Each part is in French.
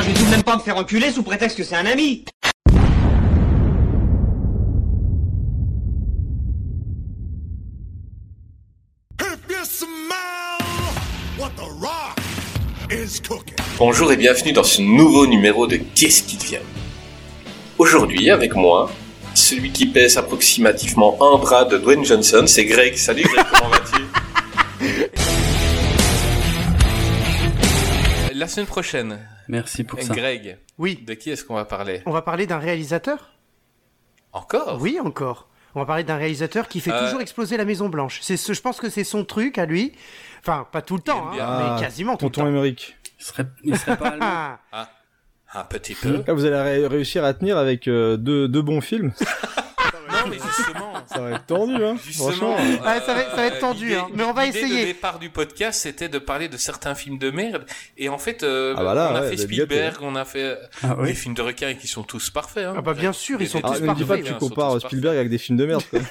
Ah, je vais tout de même pas me faire enculer sous prétexte que c'est un ami. Bonjour et bienvenue dans ce nouveau numéro de Qu'est-ce qui devient Aujourd'hui, avec moi, celui qui pèse approximativement un bras de Dwayne Johnson, c'est Greg. Salut Greg, comment vas-tu? La semaine prochaine, Merci pour ça. Greg, Oui, de qui est-ce qu'on va parler? On va parler d'un réalisateur? Encore? Oui, encore. On va parler d'un réalisateur qui fait Euh. toujours exploser la Maison Blanche. C'est ce, je pense que c'est son truc à lui. Enfin, pas tout le temps, hein, mais quasiment tout Tonton le temps. Émeric. Il serait, il serait pas allemand. Ah, Un petit peu. Là, vous allez ré- réussir à tenir avec euh, deux, deux bons films. non, mais justement... Ça va être tendu, hein. Justement, Franchement. Ah, ça va- ça va être tendu, l'idée- hein, mais on va l'idée essayer. Le départ du podcast, c'était de parler de certains films de merde. Et en fait, euh, Ah bah là, on a ouais, fait Spielberg, on a fait Ah des films de requins qui sont tous parfaits. Hein. Ah bah bien sûr, ils sont Ah, tous ne me dis pas que parfaits, tu hein, compares Spielberg avec des films de merde, quoi.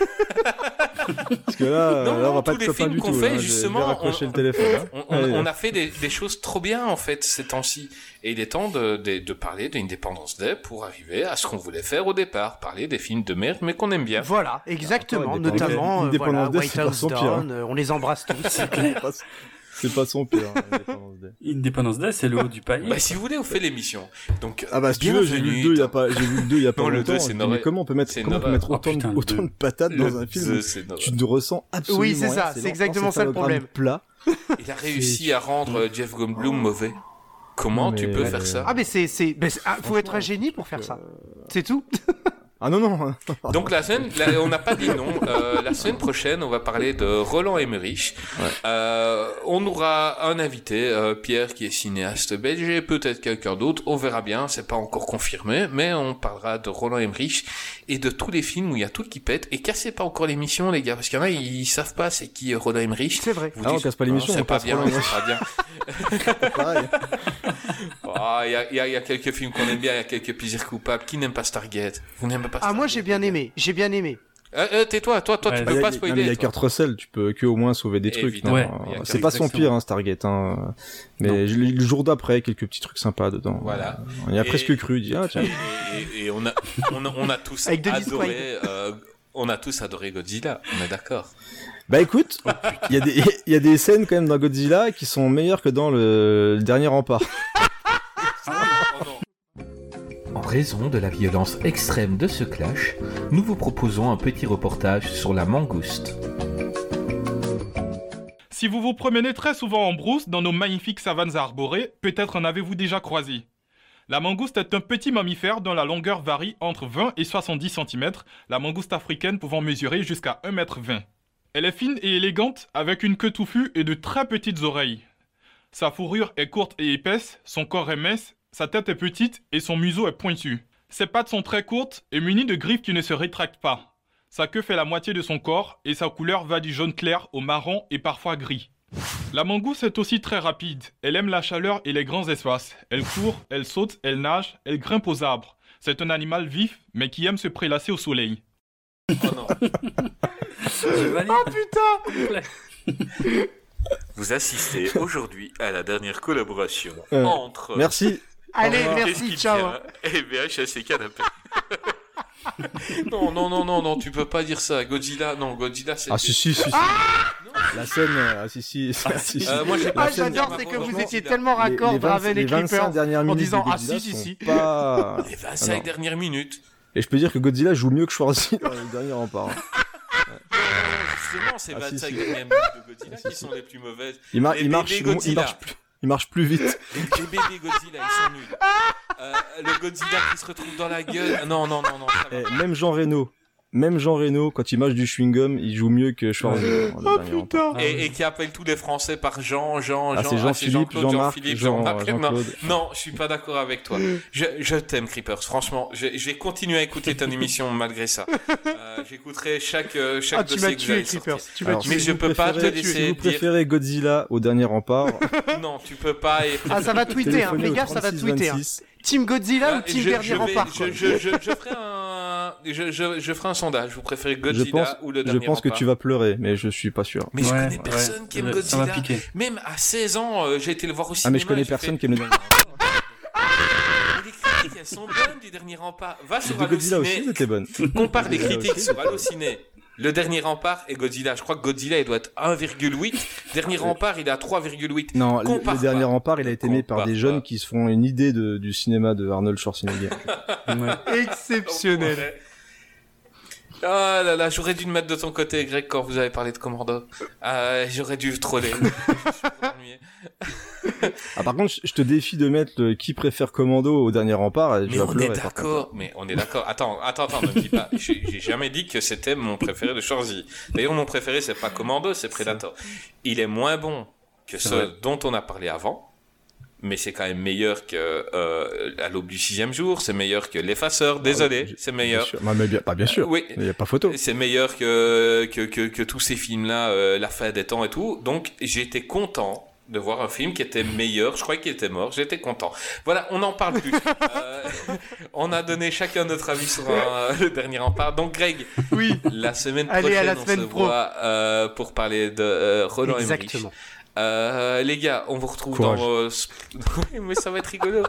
Parce que là, Non, là, on va pas tous être les copains films du qu'on tout. fait, hein. Justement, on- le téléphone. hein. On, on- Allez. on a fait des, des choses trop bien en fait ces temps-ci. Et il est temps de, de, de parler d'Independence Day pour arriver à ce qu'on voulait faire au départ, parler des films de merde mais qu'on aime bien. Voilà, exactement, Independence- notamment euh, voilà, Day, White House pire, Down, euh, on les embrasse tous. C'est pas- C'est pas son pire. hein, Independence Day. Independence Day, c'est le haut du panier. Bah, si vous voulez, on fait l'émission. Donc, Ah bah si tu veux, j'ai vu le 2 il y a pas, j'ai vu le 2 il y a pas Non, le longtemps. deux, c'est je dis, une mais horreur. comment on peut mettre, comment on peut mettre Oh, autant, putain, de, autant patates dans un film tu ne ressens absolument Oui, c'est ça, c'est exactement ça le problème. plat. Il a réussi à rendre Jeff Goldblum mauvais. Comment tu peux faire ça Ah mais c'est, c'est, ben, c'est- ah, faut être un génie pour faire ça. C'est tout. Ah non, non. Donc la semaine, la- on n'a pas dit non. Euh, la semaine prochaine, on va parler de Roland Emmerich. Euh, on aura un invité, euh, Pierre, qui est cinéaste belge, et peut-être quelqu'un d'autre. On verra bien, c'est pas encore confirmé, mais on parlera de Roland Emmerich et de tous les films où il y a tout qui pète. Et cassez pas encore l'émission, les gars, parce qu'il y en a, ils savent pas c'est qui euh, Roland Emmerich. C'est vrai. Vous Ah, on dites, casse pas l'émission, c'est on pas casse bien, c'est pas bien. Ah, Il y, a, il y a- il y a quelques films qu'on aime bien, il y a quelques plaisirs coupables. Qui n'aime pas Stargate? Vous n'aimez pas Ah moi Stargate j'ai bien aimé, j'ai bien aimé. Euh, euh, tais-toi, toi, toi, Ouais, tu peux y pas spoiler. mais il y a. Kurt Russell, tu peux que au moins sauver des trucs. C'est pas son pire, hein, Stargate. Hein. Mais je le jour d'après, quelques petits trucs sympas dedans. Voilà. On y a Et- presque cru. Dit, ah, tiens. Et, et- et on, a, on, a, on a tous Avec adoré. euh, on a tous adoré Godzilla. On est d'accord. Bah écoute, il y, a des- il y a des scènes quand même dans Godzilla qui sont meilleures que dans le, le dernier rempart. Oh non. En raison de la violence extrême de ce clash, nous vous proposons un petit reportage sur la mangouste. Si vous vous promenez très souvent en brousse dans nos magnifiques savanes arborées, peut-être en avez-vous déjà croisé. La mangouste est un petit mammifère dont la longueur varie entre 20 et 70 cm, la mangouste africaine pouvant mesurer jusqu'à 1,20 m. Elle est fine et élégante, avec une queue touffue et de très petites oreilles. Sa fourrure est courte et épaisse, son corps est mince, sa tête est petite et son museau est pointu. Ses pattes sont très courtes et munies de griffes qui ne se rétractent pas. Sa queue fait la moitié de son corps et sa couleur va du jaune clair au marron et parfois gris. La mangouste est aussi très rapide. Elle aime la chaleur et les grands espaces. Elle court, elle saute, elle nage, elle grimpe aux arbres. C'est un animal vif, mais qui aime se prélasser au soleil. Oh non. Oh putain Vous assistez aujourd'hui à la dernière collaboration Euh, entre. Merci. Allez, merci, ciao. vient Et VHS et canapé. non, non, non, non, non, tu peux pas dire ça. Godzilla, non, Godzilla, c'est. Ah si si si. si. La scène, euh, ah si si. si, si. Euh, moi, Ah j'adore, c'est que vous étiez tellement Les- raccord, les 20 Draven et les 25 Creeper. dernières minutes disant, ah, si, si, si. pas... Les 25 Alors. dernières minutes. Et je peux dire que Godzilla joue mieux que Schwarzy dans le dernier rempart. Justement, c'est Ah, si, 25 si. dernières minutes de Godzilla Ah, qui si. sont les plus mauvaises. Il, mar- Les il marche, il marche plus, il marche plus vite. Les bébés Godzilla, ils sont nuls. Euh, le Godzilla qui se retrouve dans la gueule. Non, non, non, non. ça va Eh, même Jean Reno, même Jean Reno, quand il mange du chewing-gum, il joue mieux que Schwarzenegger. Oh putain Ah Et, et qui appelle tous les Français par Jean, Jean, Ah, Jean. c'est ah, Jean-Philippe, Jean-Claude, Jean-Marc, Jean-Philippe, Jean- Jean-Marc. non, Jean-Claude. non, je suis pas d'accord avec toi. Je, je t'aime, Creepers. Franchement, je, je vais continuer à écouter ton émission malgré ça. Euh, J'écouterai chaque, euh, chaque Ah, tu dossier m'as que tué. Tu Alors, tué. Mais si je peux pas te laisser Si vous dire- préférez Godzilla au dernier rempart, Non, tu peux pas. Et... Ah, ça va tweeter, hein. Fais au gaffe, ça va 36 tweeter. 26. Team Godzilla Ah, ou Team je, Dernier je vais- Rempart je, je, je, je ferai un, je, je, je ferai un sondage. Vous préférez Je Godzilla pense, ou le je dernier pense que tu vas pleurer, mais je suis pas sûr. Mais je connais ouais. personne qui aime Ça Godzilla. Même à 16 ans, euh, j'ai été le voir au Ah, mais je connais personne fait, qui aime le dernier rempart. Mais les critiques, elles sont bonnes du dernier rempart. Va sur De Godzilla aussi, Allociné, c'était bonne. compare les critiques aussi, sur Allociné. Le dernier rempart et Godzilla. Je crois que Godzilla, il doit être 1,8. Dernier rempart, il est à 3,8. Non, le, Compare le dernier pas. rempart, il a été aimé par des jeunes qui se font une idée de, du cinéma de Arnold Schwarzenegger. Ouais. Exceptionnel. Ah là là, j'aurais dû me mettre de ton côté, Greg, quand vous avez parlé de Commando. Ah, j'aurais dû troller. Ah, par contre, je- te défie de mettre le qui préfère Commando au dernier rempart. et mais on est d'accord, mais on est d'accord. Attends, attends, attends, ne me dis pas. J'ai jamais dit que c'était mon préféré de Schwarzy. D'ailleurs, mon préféré, c'est pas Commando, c'est Predator. Il est moins bon que C'est vrai. dont on a parlé avant. Mais c'est quand même meilleur que euh, à l'aube du sixième jour, c'est meilleur que l'effaceur, désolé, Ah, c'est Bien meilleur. sûr. Bah, mais bien, bah, bien sûr. Oui, Il n'y a pas photo. c'est meilleur que, que, que, que tous ces films-là, euh, La fin des temps et tout. Donc, j'étais content de voir un film qui était meilleur. Je croyais qu'il était mort. J'étais content. Voilà, on n'en parle plus. Euh, on a donné chacun notre avis sur un- le dernier rempart. Donc, Greg, Oui, la semaine Allez, prochaine, à la on semaine se pro. voit euh, pour parler de euh, Roland Emmerich. Euh, les gars, on vous retrouve Courage. dans vos... Oui, mais ça va être rigolo.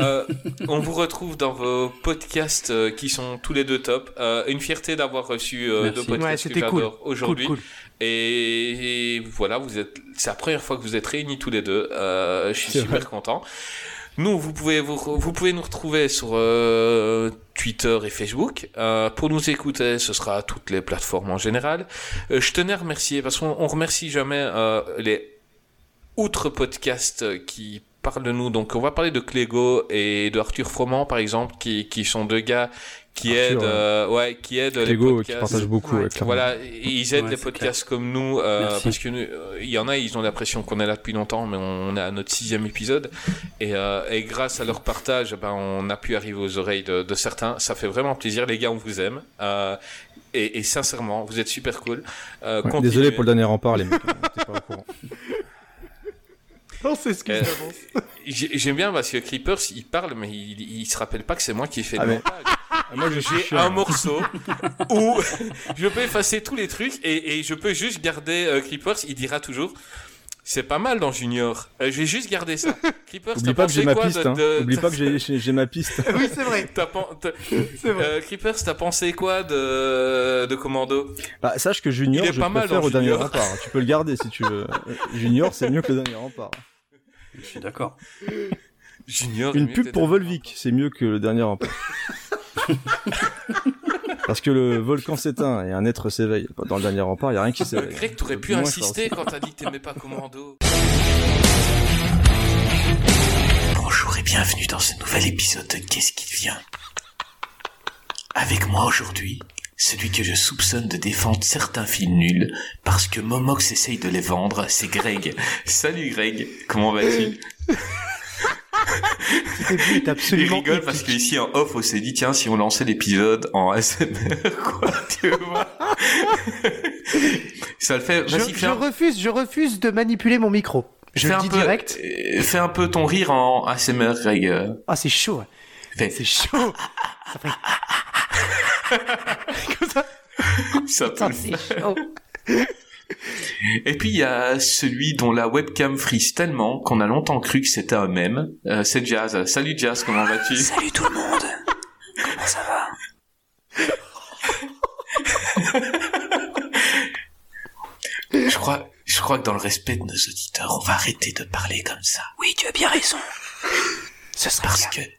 Euh, on vous retrouve dans vos podcasts euh, qui sont tous les deux top. Euh, une fierté d'avoir reçu euh, deux Ouais, podcasts que c'était cool. j'adore Cool, aujourd'hui. cool. Et, et voilà, vous êtes. C'est la première fois que vous êtes réunis tous les deux. Euh, je suis super vrai. content. Nous, vous pouvez vous, vous pouvez nous retrouver sur euh, Twitter et Facebook. Euh, pour nous écouter, ce sera toutes les plateformes en général. Euh, je tenais à remercier parce qu'on on remercie jamais euh, les outre podcasts qui parlent de nous. Donc, on va parler de Clégo et de Arthur Froment, par exemple, qui, qui sont deux gars qui Arthur, aident, euh, ouais, qui aident les Lego qui podcasts. partage beaucoup. Ouais. Voilà, ils aident Ouais, les podcasts comme nous, euh, parce que nous, euh, il y en a, ils ont l'impression qu'on est là depuis longtemps, mais on est à notre sixième épisode, et, euh, et grâce à leur partage, ben, on a pu arriver aux oreilles de, de certains. Ça fait vraiment plaisir, les gars, on vous aime. Euh, et, et sincèrement, vous êtes super cool. Euh, Ouais. Désolé pour le dernier rempart, les mecs. Pas au courant. On s'excuse Euh, d'avance. J'ai- J'aime bien parce que Creepers, il parle, mais il, il se rappelle pas que c'est moi qui ai fait Ah, le mais- montage. Moi, J'ai un morceau où je peux effacer tous les trucs et, et je peux juste garder euh, Creepers. Il dira toujours. C'est pas mal dans Junior. Euh, je vais juste garder ça. Creepers, Oublie t'as pas que j'ai ma quoi piste. de, Hein. de- Oublie pas que j'ai- j'ai j'ai ma piste. Oui, c'est vrai. t'as pen- euh, Creepers, t'as pensé quoi de, de Commando? Bah, sache que Junior, Il est je pas mal préfère dans au dernier Junior. rempart. Tu peux le garder si tu veux. Junior, c'est mieux que le dernier rempart. Je suis d'accord. Junior. Une pub pour Volvic, c'est mieux que le dernier rempart. Parce que le volcan s'éteint et un être s'éveille. Dans le dernier rempart, il y a rien qui s'éveille. Greg, t'aurais pu insister quand t'as dit que t'aimais pas Commando. Bonjour et bienvenue dans ce nouvel épisode de Qu'est-ce qui vient Avec moi aujourd'hui, celui que je soupçonne de défendre certains films nuls parce que Momox essaye de les vendre, c'est Greg. Salut Greg, comment vas-tu? Il rigole parce qu'ici en off on s'est dit tiens si on lançait l'épisode en ASMR quoi tu vois ça le fait Je, je refuse, je refuse de manipuler mon micro. Je fais le un dis peu direct. euh, fais un peu ton rire en ASMR Greg. Ah, c'est chaud. C'est chaud. Ça fait. Comme ça. ça c'est chaud. et puis il y a celui dont la webcam frise tellement qu'on a longtemps cru que c'était un mème Euh, c'est Jazz salut Jazz comment vas-tu? Salut tout le monde Comment ça va? Je crois, je crois que dans le respect de nos auditeurs, on va arrêter de parler comme ça. Oui, tu as bien raison. Ce serait Parce bien. que,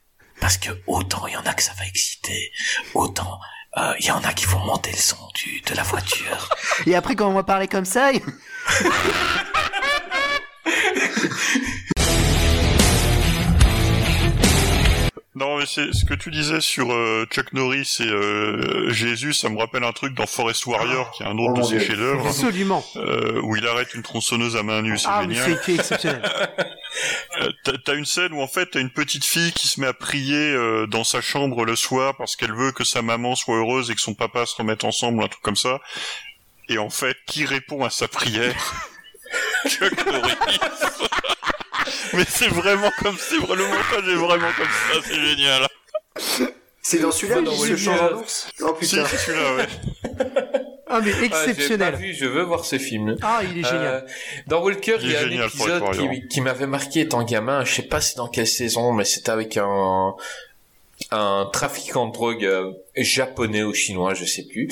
parce que autant il y en a que ça va exciter, autant euh, il y en a qui vont monter le son du, de la voiture. Et après, quand on va parler comme ça, il- non mais c'est ce que tu disais sur euh, Chuck Norris et euh, Jésus, ça me rappelle un truc dans Forest Warrior, qui est un autre Oh de ses chefs-d'œuvre. Absolument. Euh, où il arrête une tronçonneuse à main nue, c'est Ah, mais génial. c'est c'est exceptionnel. Euh, t'as- une scène où en fait t'as une petite fille qui se met à prier euh, dans sa chambre le soir parce qu'elle veut que sa maman soit heureuse et que son papa se remette ensemble, un truc comme ça. Et en fait, qui répond à sa prière? Chuck Norris. Mais c'est vraiment comme c'est le montage est vraiment comme ça, c'est génial. C'est dans celui-là Dans qu'il se change en ours Oh Si, putain. c'est celui-là, ouais. Ah, mais Ah, j'ai exceptionnel. pas vu, je veux voir ce film. Ah, il est génial. Euh, dans Walker, Il il y a un épisode qui, qui m'avait marqué étant gamin. Je sais pas c'est dans quelle saison, mais c'était avec un un trafiquant de drogue euh, japonais ou chinois, je sais plus,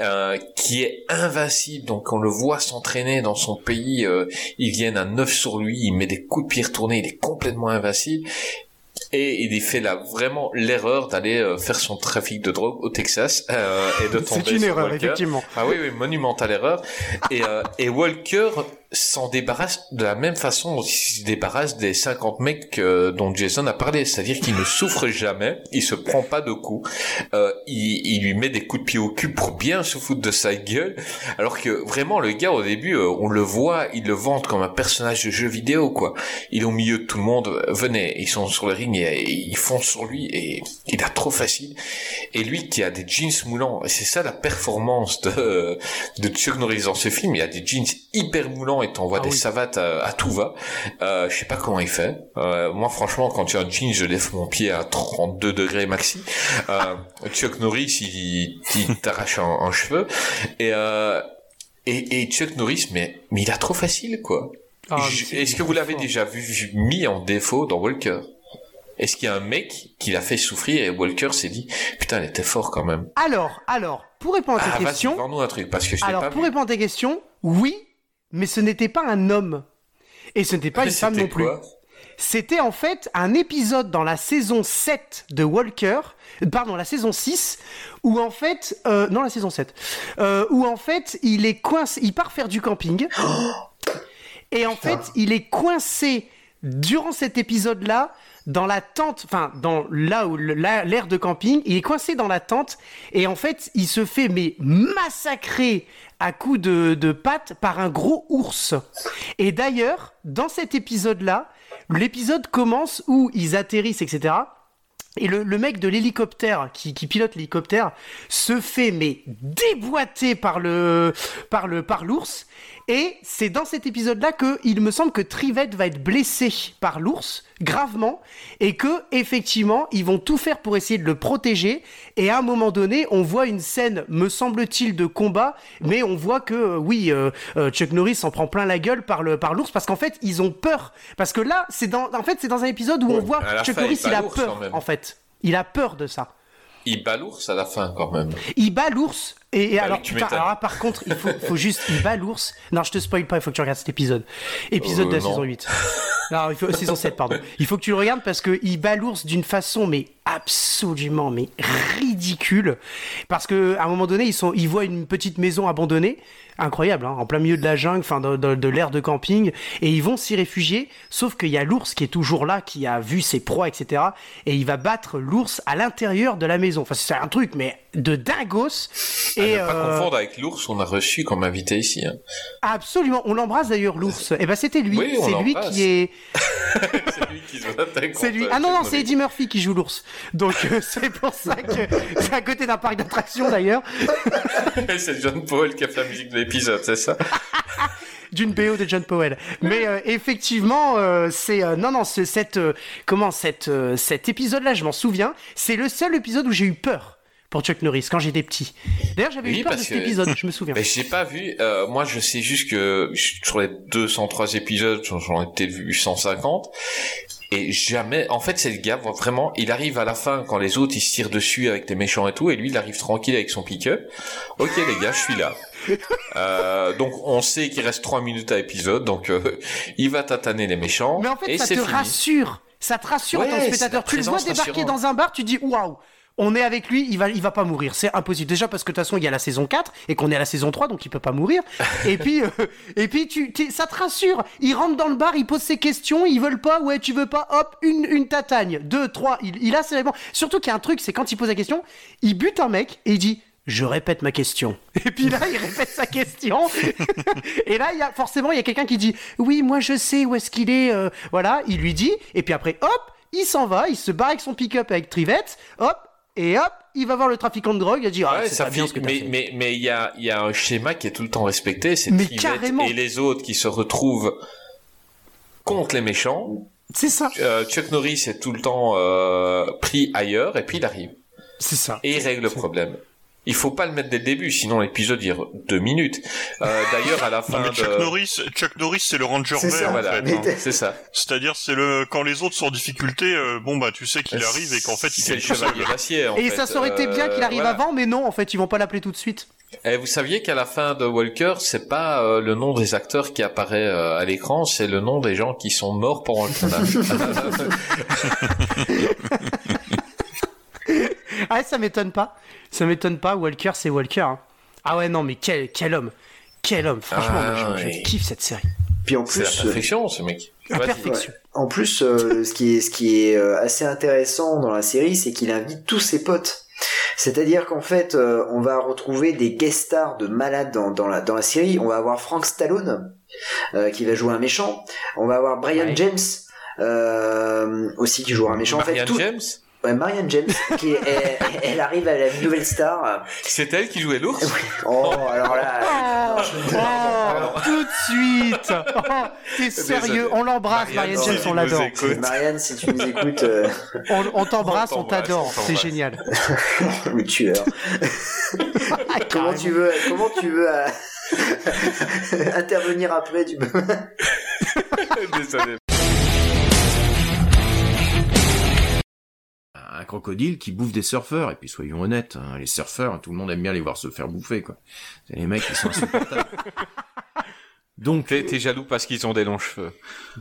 euh, qui est invincible. Donc on le voit s'entraîner dans son pays. euh, ils viennent à neuf sur lui. Il met des coups de pied retournés. Il est complètement invincible. Et il fait là vraiment l'erreur d'aller euh, faire son trafic de drogue au Texas euh, et de tomber C'est une sur erreur, Walker. effectivement. Ah oui, oui, monumentale erreur. Et, euh, et Walker s'en débarrasse de la même façon dont il se débarrasse des 50 mecs euh, dont Jason a parlé. C'est-à-dire qu'il ne souffre jamais, il se prend pas de coups, euh, il, il lui met des coups de pied au cul pour bien se foutre de sa gueule. Alors que vraiment, le gars, au début, euh, on le voit, il le vante comme un personnage de jeu vidéo, quoi. Il est au milieu de tout le monde, venez, ils sont sur le ring et, et ils foncent sur lui et il a trop facile. Et lui qui a des jeans moulants, et c'est ça la performance de, de Chuck Norris dans ce film, il a des jeans hyper moulants et t'envoies Ah des oui. savates à, à tout va. Euh, je sais pas comment il fait. Euh, moi franchement, quand tu as un jean, je lève mon pied à 32 degrés maxi. Euh, Chuck Norris, il, il t'arrache un, un cheveu. Et, euh, et, et Chuck Norris, mais, mais il a trop facile, quoi. Ah, Est-ce que vous l'avez déjà vu mis en défaut dans Walker? Est-ce qu'il y a un mec qui l'a fait souffrir et Walker s'est dit putain, elle était fort quand même. Alors, alors, pour répondre à ta Ah, vas-y, question, vends-nous un truc parce que je l'ai alors pas pour vu. répondre à ta question, oui, mais ce n'était pas un homme. Et ce n'était pas une femme non plus. C'était en fait un épisode dans la saison 7 de Walker, euh, pardon, la saison 6, où en fait, euh, non la saison 7, euh, où en fait il est coincé, il part faire du camping, et en fait il est coincé durant cet épisode-là dans la tente, enfin dans là où le- la- l'aire de camping, il est coincé dans la tente, et en fait il se fait mais massacrer à coups de, de pattes par un gros ours. Et d'ailleurs, dans cet épisode-là, l'épisode commence où ils atterrissent, etc. Et le, mec de l'hélicoptère qui, qui pilote l'hélicoptère se fait mais déboîter par le par le par l'ours et c'est dans cet épisode-là que il me semble que Trivette va être blessé par l'ours gravement et que effectivement ils vont tout faire pour essayer de le protéger. Et à un moment donné on voit une scène me semble-t-il de combat mais on voit que euh, oui euh, euh, Chuck Norris s'en prend plein la gueule par le par l'ours parce qu'en fait ils ont peur. Parce que là c'est dans en fait c'est dans un épisode où on voit Chuck fin, Norris il a peur en fait. Il a peur de ça. Il bat l'ours à la fin quand même. il bat l'ours et, et Bah alors putain, alors là, par contre il faut, faut juste il bat l'ours. Non je te spoil pas il faut que tu regardes cet épisode. Épisode Euh, de la non. saison 8 non il faut saison 7 pardon. Il faut que tu le regardes parce que il bat l'ours d'une façon mais absolument mais ridicule. Parce que à un moment donné ils sont ils voient une petite maison abandonnée incroyable hein, en plein milieu de la jungle enfin de, de, de l'aire de camping et ils vont s'y réfugier sauf qu'il y a l'ours qui est toujours là qui a vu ses proies etc et il va battre l'ours à l'intérieur de la maison enfin c'est un truc mais de dingos Et ne pas euh, confondre avec l'ours qu'on a reçu comme invité ici. hein. absolument on l'embrasse d'ailleurs l'ours et ben c'était lui Oui, on c'est lui qui est c'est lui qui c'est lui ah non non c'est. Eddie Murphy qui joue l'ours donc euh, c'est pour ça que c'est à côté d'un parc d'attractions d'ailleurs c'est John Paul qui a fait la musique de l'épisode, c'est ça d'une BO de John Powell. Mais euh, effectivement, euh, c'est euh, non non, c'est cette comment cette cet épisode-là, je m'en souviens. C'est le seul épisode où j'ai eu peur pour Chuck Norris quand j'étais petit. D'ailleurs, j'avais Oui, eu peur de cet épisode, je me souviens. Mais j'ai pas vu. moi, je sais juste que sur les 203 épisodes, j'en- j'en ai peut-être vu 150. Et jamais. En fait, c'est le gars vraiment. Il arrive à la fin quand les autres ils se tirent dessus avec des méchants et tout, et lui il arrive tranquille avec son pick-up. Ok les gars, je suis là. Euh, donc on sait qu'il reste 3 minutes à épisode, donc euh, il va tataner les méchants. Mais en fait, et ça te fini. rassure. Ça te rassure en Ouais, tant que c'est spectateur. Tu le vois débarquer dans un bar, tu dis waouh. on est avec lui, il va, il va pas mourir. C'est impossible. Déjà parce que de toute façon, il y a la saison 4 et qu'on est à la saison 3, donc il peut pas mourir. et puis, euh, et puis tu, tu- ça te rassure. Il rentre dans le bar, il pose ses questions, ils veulent pas, ouais, tu veux pas, hop, une, une tatagne, deux, trois. Il, il a ses réponses. Surtout qu'il y a un truc, c'est quand il pose la question, il bute un mec et il dit. Je répète ma question. Et puis là, il répète sa question. et là, il y a forcément, il y a quelqu'un qui dit Oui, moi je sais où est-ce qu'il est. euh, voilà, il lui dit. Et puis après, hop, il s'en va, il se barre avec son pick-up avec Trivette. Hop, et hop, il va voir le trafiquant de drogue. Il dit Ah, Ouais, c'est ça pas bien finit- ce que t'as mais fait. mais mais il y a il y a un schéma qui est tout le temps respecté, c'est Mais Trivette carrément. et les autres qui se retrouvent contre les méchants. C'est ça. Chuck Norris est tout le temps euh, pris ailleurs et puis il arrive. C'est ça. Et il règle le problème. Il faut pas le mettre dès le début, sinon l'épisode dure deux minutes. Euh, D'ailleurs, à la fin Non, mais Chuck de... Norris, Chuck Norris, c'est le ranger C'est vert, ça, en voilà. fait. Mais hein. C'est ça. C'est-à-dire, c'est le quand les autres sont en difficulté, euh, bon bah tu sais qu'il arrive et qu'en fait il C'est le chevalier d'acier. Et fait. ça aurait été bien qu'il Euh, arrive voilà. avant, mais non, en fait, ils vont pas l'appeler tout de suite. Et vous saviez qu'à la fin de Walker, c'est pas euh, le nom des acteurs qui apparaît euh, à l'écran, c'est le nom des gens qui sont morts pendant le tournage. Ah, ça m'étonne pas. Ça m'étonne pas. Walker, c'est Walker. hein. Ah ouais, non, mais quel, quel homme. Quel homme. Franchement, Ah, moi, je, kiffe cette série. Puis en c'est plus, la perfection, ce mec. La perfection. En plus, euh, ce qui est, ce qui est euh, assez intéressant dans la série, c'est qu'il invite tous ses potes. C'est-à-dire qu'en fait, euh, on va retrouver des guest stars de malades dans, dans, la, dans la série. On va avoir Frank Stallone, euh, qui va jouer un méchant. On va avoir Brian Ouais. James, euh, aussi qui jouera un méchant. en fait, Marianne tout- James? Ouais, Marianne James, qui est- elle, elle arrive à la nouvelle star. C'est elle qui jouait l'ours Oh, alors là, Oh, oh, tout de suite. Oh, T'es sérieux On l'embrasse, Marianne, James, on l'adore. Marianne, si tu nous écoutes, euh, On, on t'embrasse, On t'adore. C'est génial. le tueur. comment tu veux, comment tu veux euh, intervenir après tu peux... Désolé. Un crocodile qui bouffe des surfeurs. Et puis soyons honnêtes, hein, les surfeurs, tout le monde aime bien les voir se faire bouffer, quoi. C'est les mecs qui sont insupportables. Donc, T'es jaloux parce qu'ils ont des longs cheveux.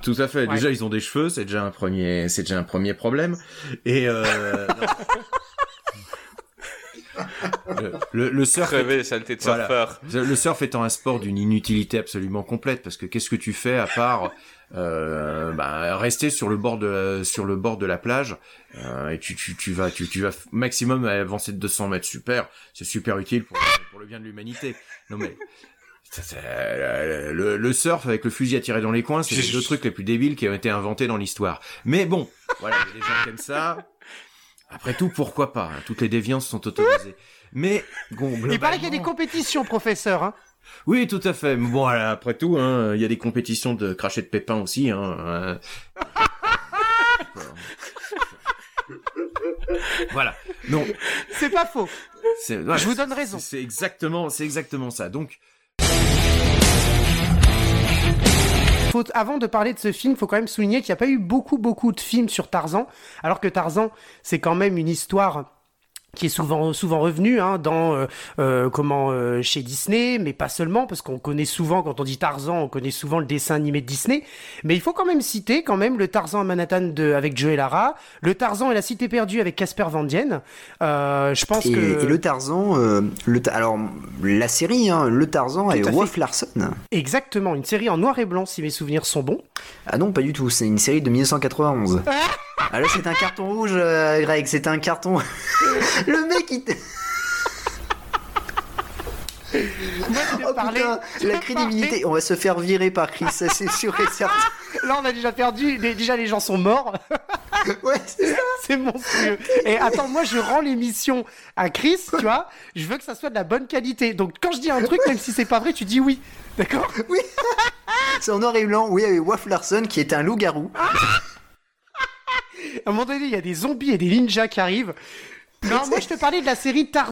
tout à fait. Ouais. Déjà, ils ont des cheveux, c'est déjà un premier, c'est déjà un premier problème. Et euh, le, le, le surf, est- Crever, saleté de Voilà. surfeur. le surf étant un sport d'une inutilité absolument complète, parce que qu'est-ce que tu fais à part euh, bah, rester sur le bord de sur le bord de la plage euh, et tu, tu, tu vas tu, tu vas maximum avancer de 200 mètres. Super. C'est super utile pour, pour le bien de l'humanité. Non mais euh, le, le surf avec le fusil à tirer dans les coins c'est les deux trucs les plus débiles qui ont été inventés dans l'histoire. Mais bon voilà il y a des gens aiment ça. Après tout pourquoi pas hein, toutes les déviances sont autorisées. Mais bon, Il paraît qu'il y a des compétitions, professeur. Hein. Oui, tout à fait. Mais bon, voilà, après tout, hein, il y a des compétitions de crachet de pépins aussi. Hein, hein. voilà. Non, C'est pas faux. voilà, Je vous donne raison. C'est c'est exactement, c'est exactement ça. Donc, Faut, avant de parler de ce film, faut quand même souligner qu'il n'y a pas eu beaucoup, beaucoup de films sur Tarzan, alors que Tarzan, c'est quand même une histoire qui est souvent souvent revenu hein, dans euh, euh, comment euh, chez Disney, mais pas seulement parce qu'on connaît souvent quand on dit Tarzan, on connaît souvent le dessin animé de Disney, mais il faut quand même citer quand même le Tarzan à Manhattan de avec Joe et Lara, le Tarzan et la Cité perdue avec Casper Van Dien. Je pense et, que et le Tarzan, le Ta- alors la série, hein, le Tarzan et. Wolf Larson. exactement une série en noir et blanc si mes souvenirs sont bons. Ah non, pas du tout. C'est une série de 1991. ah là, c'est un carton rouge, euh, Greg. C'est un carton. le mec, il. Moi, je Oh parler- putain, je la crédibilité. parler- On va se faire virer par Chris, ça c'est sûr et certain. Là, on a déjà perdu. les- Déjà, les gens sont morts. Ouais, c'est ça. C'est monstrueux. Et attends, moi, je rends l'émission à Chris, tu vois. Je veux que ça soit de la bonne qualité. Donc, quand je dis un truc, même si c'est pas vrai, tu dis oui. D'accord? Oui. c'est en noir et blanc. Oui, avec Wolf Larson qui est un loup-garou. À un moment donné, il y a des zombies et des ninjas qui arrivent. Non, moi, je te parlais de la série Tarzan.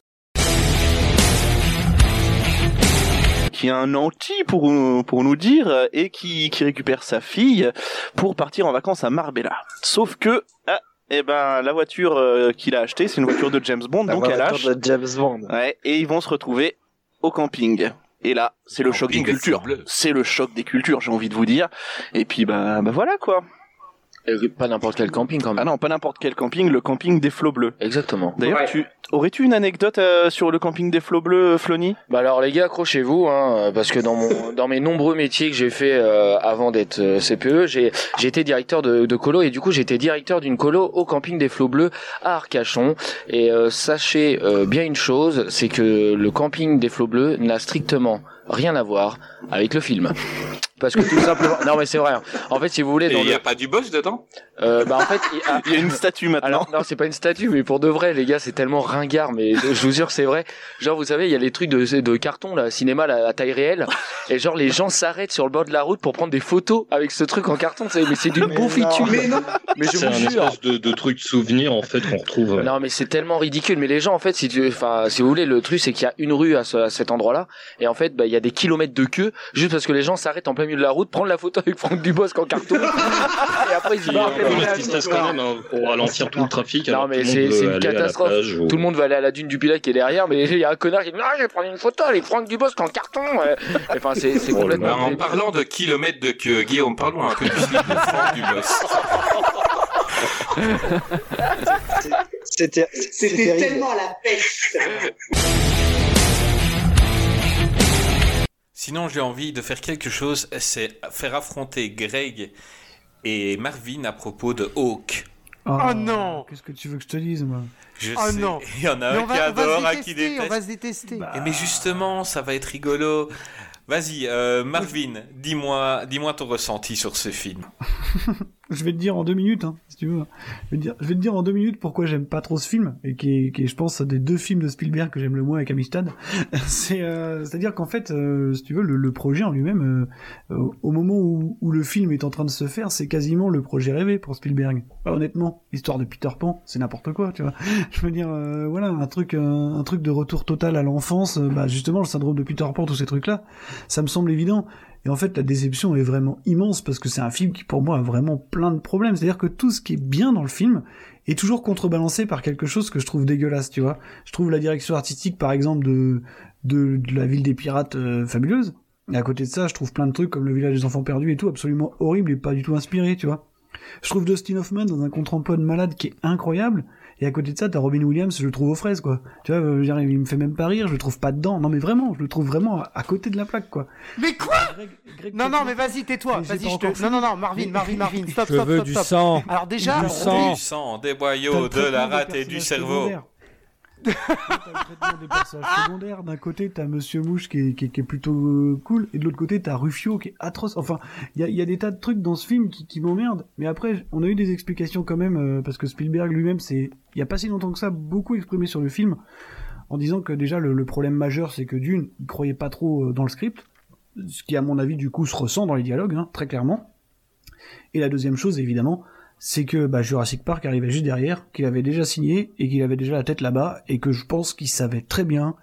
qui a un anti pour, pour nous dire et qui, qui récupère sa fille pour partir en vacances à Marbella. Sauf que ah, eh ben la voiture euh, qu'il a achetée, c'est une voiture de James Bond, donc elle lâche. de James Bond. Ouais, et ils vont se retrouver au camping. Et là, c'est le choc des cultures. C'est le choc des cultures, j'ai envie de vous dire. Et puis bah bah voilà quoi. Et pas n'importe quel camping quand même. Ah non, pas n'importe quel camping, le camping des flots bleus. Exactement. D'ailleurs, Ouais. tu aurais-tu une anecdote euh, sur le camping des flots bleus, Flony? Bah alors les gars, accrochez-vous, hein, parce que dans mon dans mes nombreux métiers que j'ai fait euh, avant d'être euh, CPE, j'ai j'ai été directeur de, de colo et du coup j'étais directeur d'une colo au camping des Flots Bleus à Arcachon. Et euh, sachez euh, bien une chose, c'est que le camping des Flots Bleus n'a strictement rien à voir avec le film. Parce que tout simplement, non mais c'est vrai. hein. En fait, si vous voulez, il y le- a pas du boss dedans? Euh, bah en fait, Il y a une statue maintenant. Alors non, c'est pas une statue, mais pour de vrai, les gars, c'est tellement ringard, mais je, je vous jure, c'est vrai. Genre, vous savez, il y a les trucs de, de carton, là, cinéma là, à taille réelle, et genre les gens s'arrêtent sur le bord de la route pour prendre des photos avec ce truc en carton. c'est- Mais c'est d'une bouffitude. Mais non. Mais je c'est vous un jure. espèce de, de truc souvenir en fait qu'on retrouve. euh, Non mais c'est tellement ridicule. Mais les gens en fait, si tu, enfin, si vous voulez, le truc c'est qu'il y a une rue à, ce- à cet endroit-là, et en fait, bah, il y a des kilomètres de queue juste parce que les gens s'arrêtent en plein milieu de la route, prendre la photo avec Franck Dubosc en carton, et après ils se Qui, barrent. euh, hein, pour ralentir tout le trafic. Non mais tout le c'est une catastrophe. plage ou- Tout le monde va aller à la dune du Pilat qui est derrière, mais il y a un connard qui dit ah je vais prendre une photo avec Franck Dubosc en carton. Enfin c'est c'est complètement. En parlant de kilomètres de queue, Guillaume, parlons un peu du film de Franck Dubosc. C'était C'était tellement la peste. Sinon, j'ai envie de faire quelque chose, c'est faire affronter Greg et Marvin à propos de Hawk. Oh, non Qu'est-ce que tu veux que je te dise, moi Je Oh sais, non il y en a Mais un qui adore, un qui détester, déteste. On va se détester. Et mais justement, ça va être rigolo. Vas-y, euh, Marvin, dis-moi, dis-moi ton ressenti sur ce film. Je vais te dire en deux minutes, hein, si tu veux. Je vais, te dire, en deux minutes pourquoi j'aime pas trop ce film, et qui est, qui est, je pense, un des deux films de Spielberg que j'aime le moins avec Amistad. Euh, c'est-à-dire qu'en fait, euh, si tu veux, le, le projet en lui-même, euh, au moment où, où le film est en train de se faire, c'est quasiment le projet rêvé pour Spielberg. Honnêtement, l'histoire de Peter Pan, c'est n'importe quoi, tu vois. Je veux dire, voilà, un truc, euh, un truc de retour total à l'enfance, bah, justement, le syndrome de Peter Pan, tous ces trucs-là, ça me semble évident. Et en fait, la déception est vraiment immense parce que c'est un film qui, pour moi, a vraiment plein de problèmes. C'est-à-dire que tout ce qui est bien dans le film est toujours contrebalancé par quelque chose que je trouve dégueulasse, tu vois. Je trouve la direction artistique, par exemple, de, la ville des pirates euh, fabuleuse. Et à côté de ça, je trouve plein de trucs comme le village des enfants perdus et tout absolument horrible et pas du tout inspiré, tu vois. Je trouve Dustin Hoffman dans un contre-emploi de malade qui est incroyable. Et à côté de ça, t'as Robin Williams, je le trouve aux fraises, quoi. Tu vois, je veux dire, il me fait même pas rire, je le trouve pas dedans. Non, mais vraiment, je le trouve vraiment à, côté de la plaque, quoi. Mais quoi? Non, non, mais vas-y, tais-toi. Vas-y, je te. Non, non, non. Marvin, Marvin, Marvin, stop, Je stop, veux stop, du stop. sang. Alors déjà, Du on- sang. Du sang, des boyaux, de la rate et du cerveau. Des personnages secondaires. D'un côté, t'as Monsieur Mouche qui est, plutôt euh, cool, et de l'autre côté, t'as Rufio qui est atroce. Enfin, il y a, des tas de trucs dans ce film qui, m'emmerdent. Mais après, on a eu des explications quand même, euh, parce que Spielberg lui-même, c'est, il y a pas si longtemps que ça, beaucoup exprimé sur le film, en disant que déjà le, le problème majeur, c'est que d'une, il croyait pas trop euh, dans le script, ce qui à mon avis du coup se ressent dans les dialogues, hein, très clairement. Et la deuxième chose, évidemment, c'est que bah, Jurassic Park arrivait juste derrière, qu'il avait déjà signé et qu'il avait déjà la tête là-bas, et que je pense qu'il savait très bien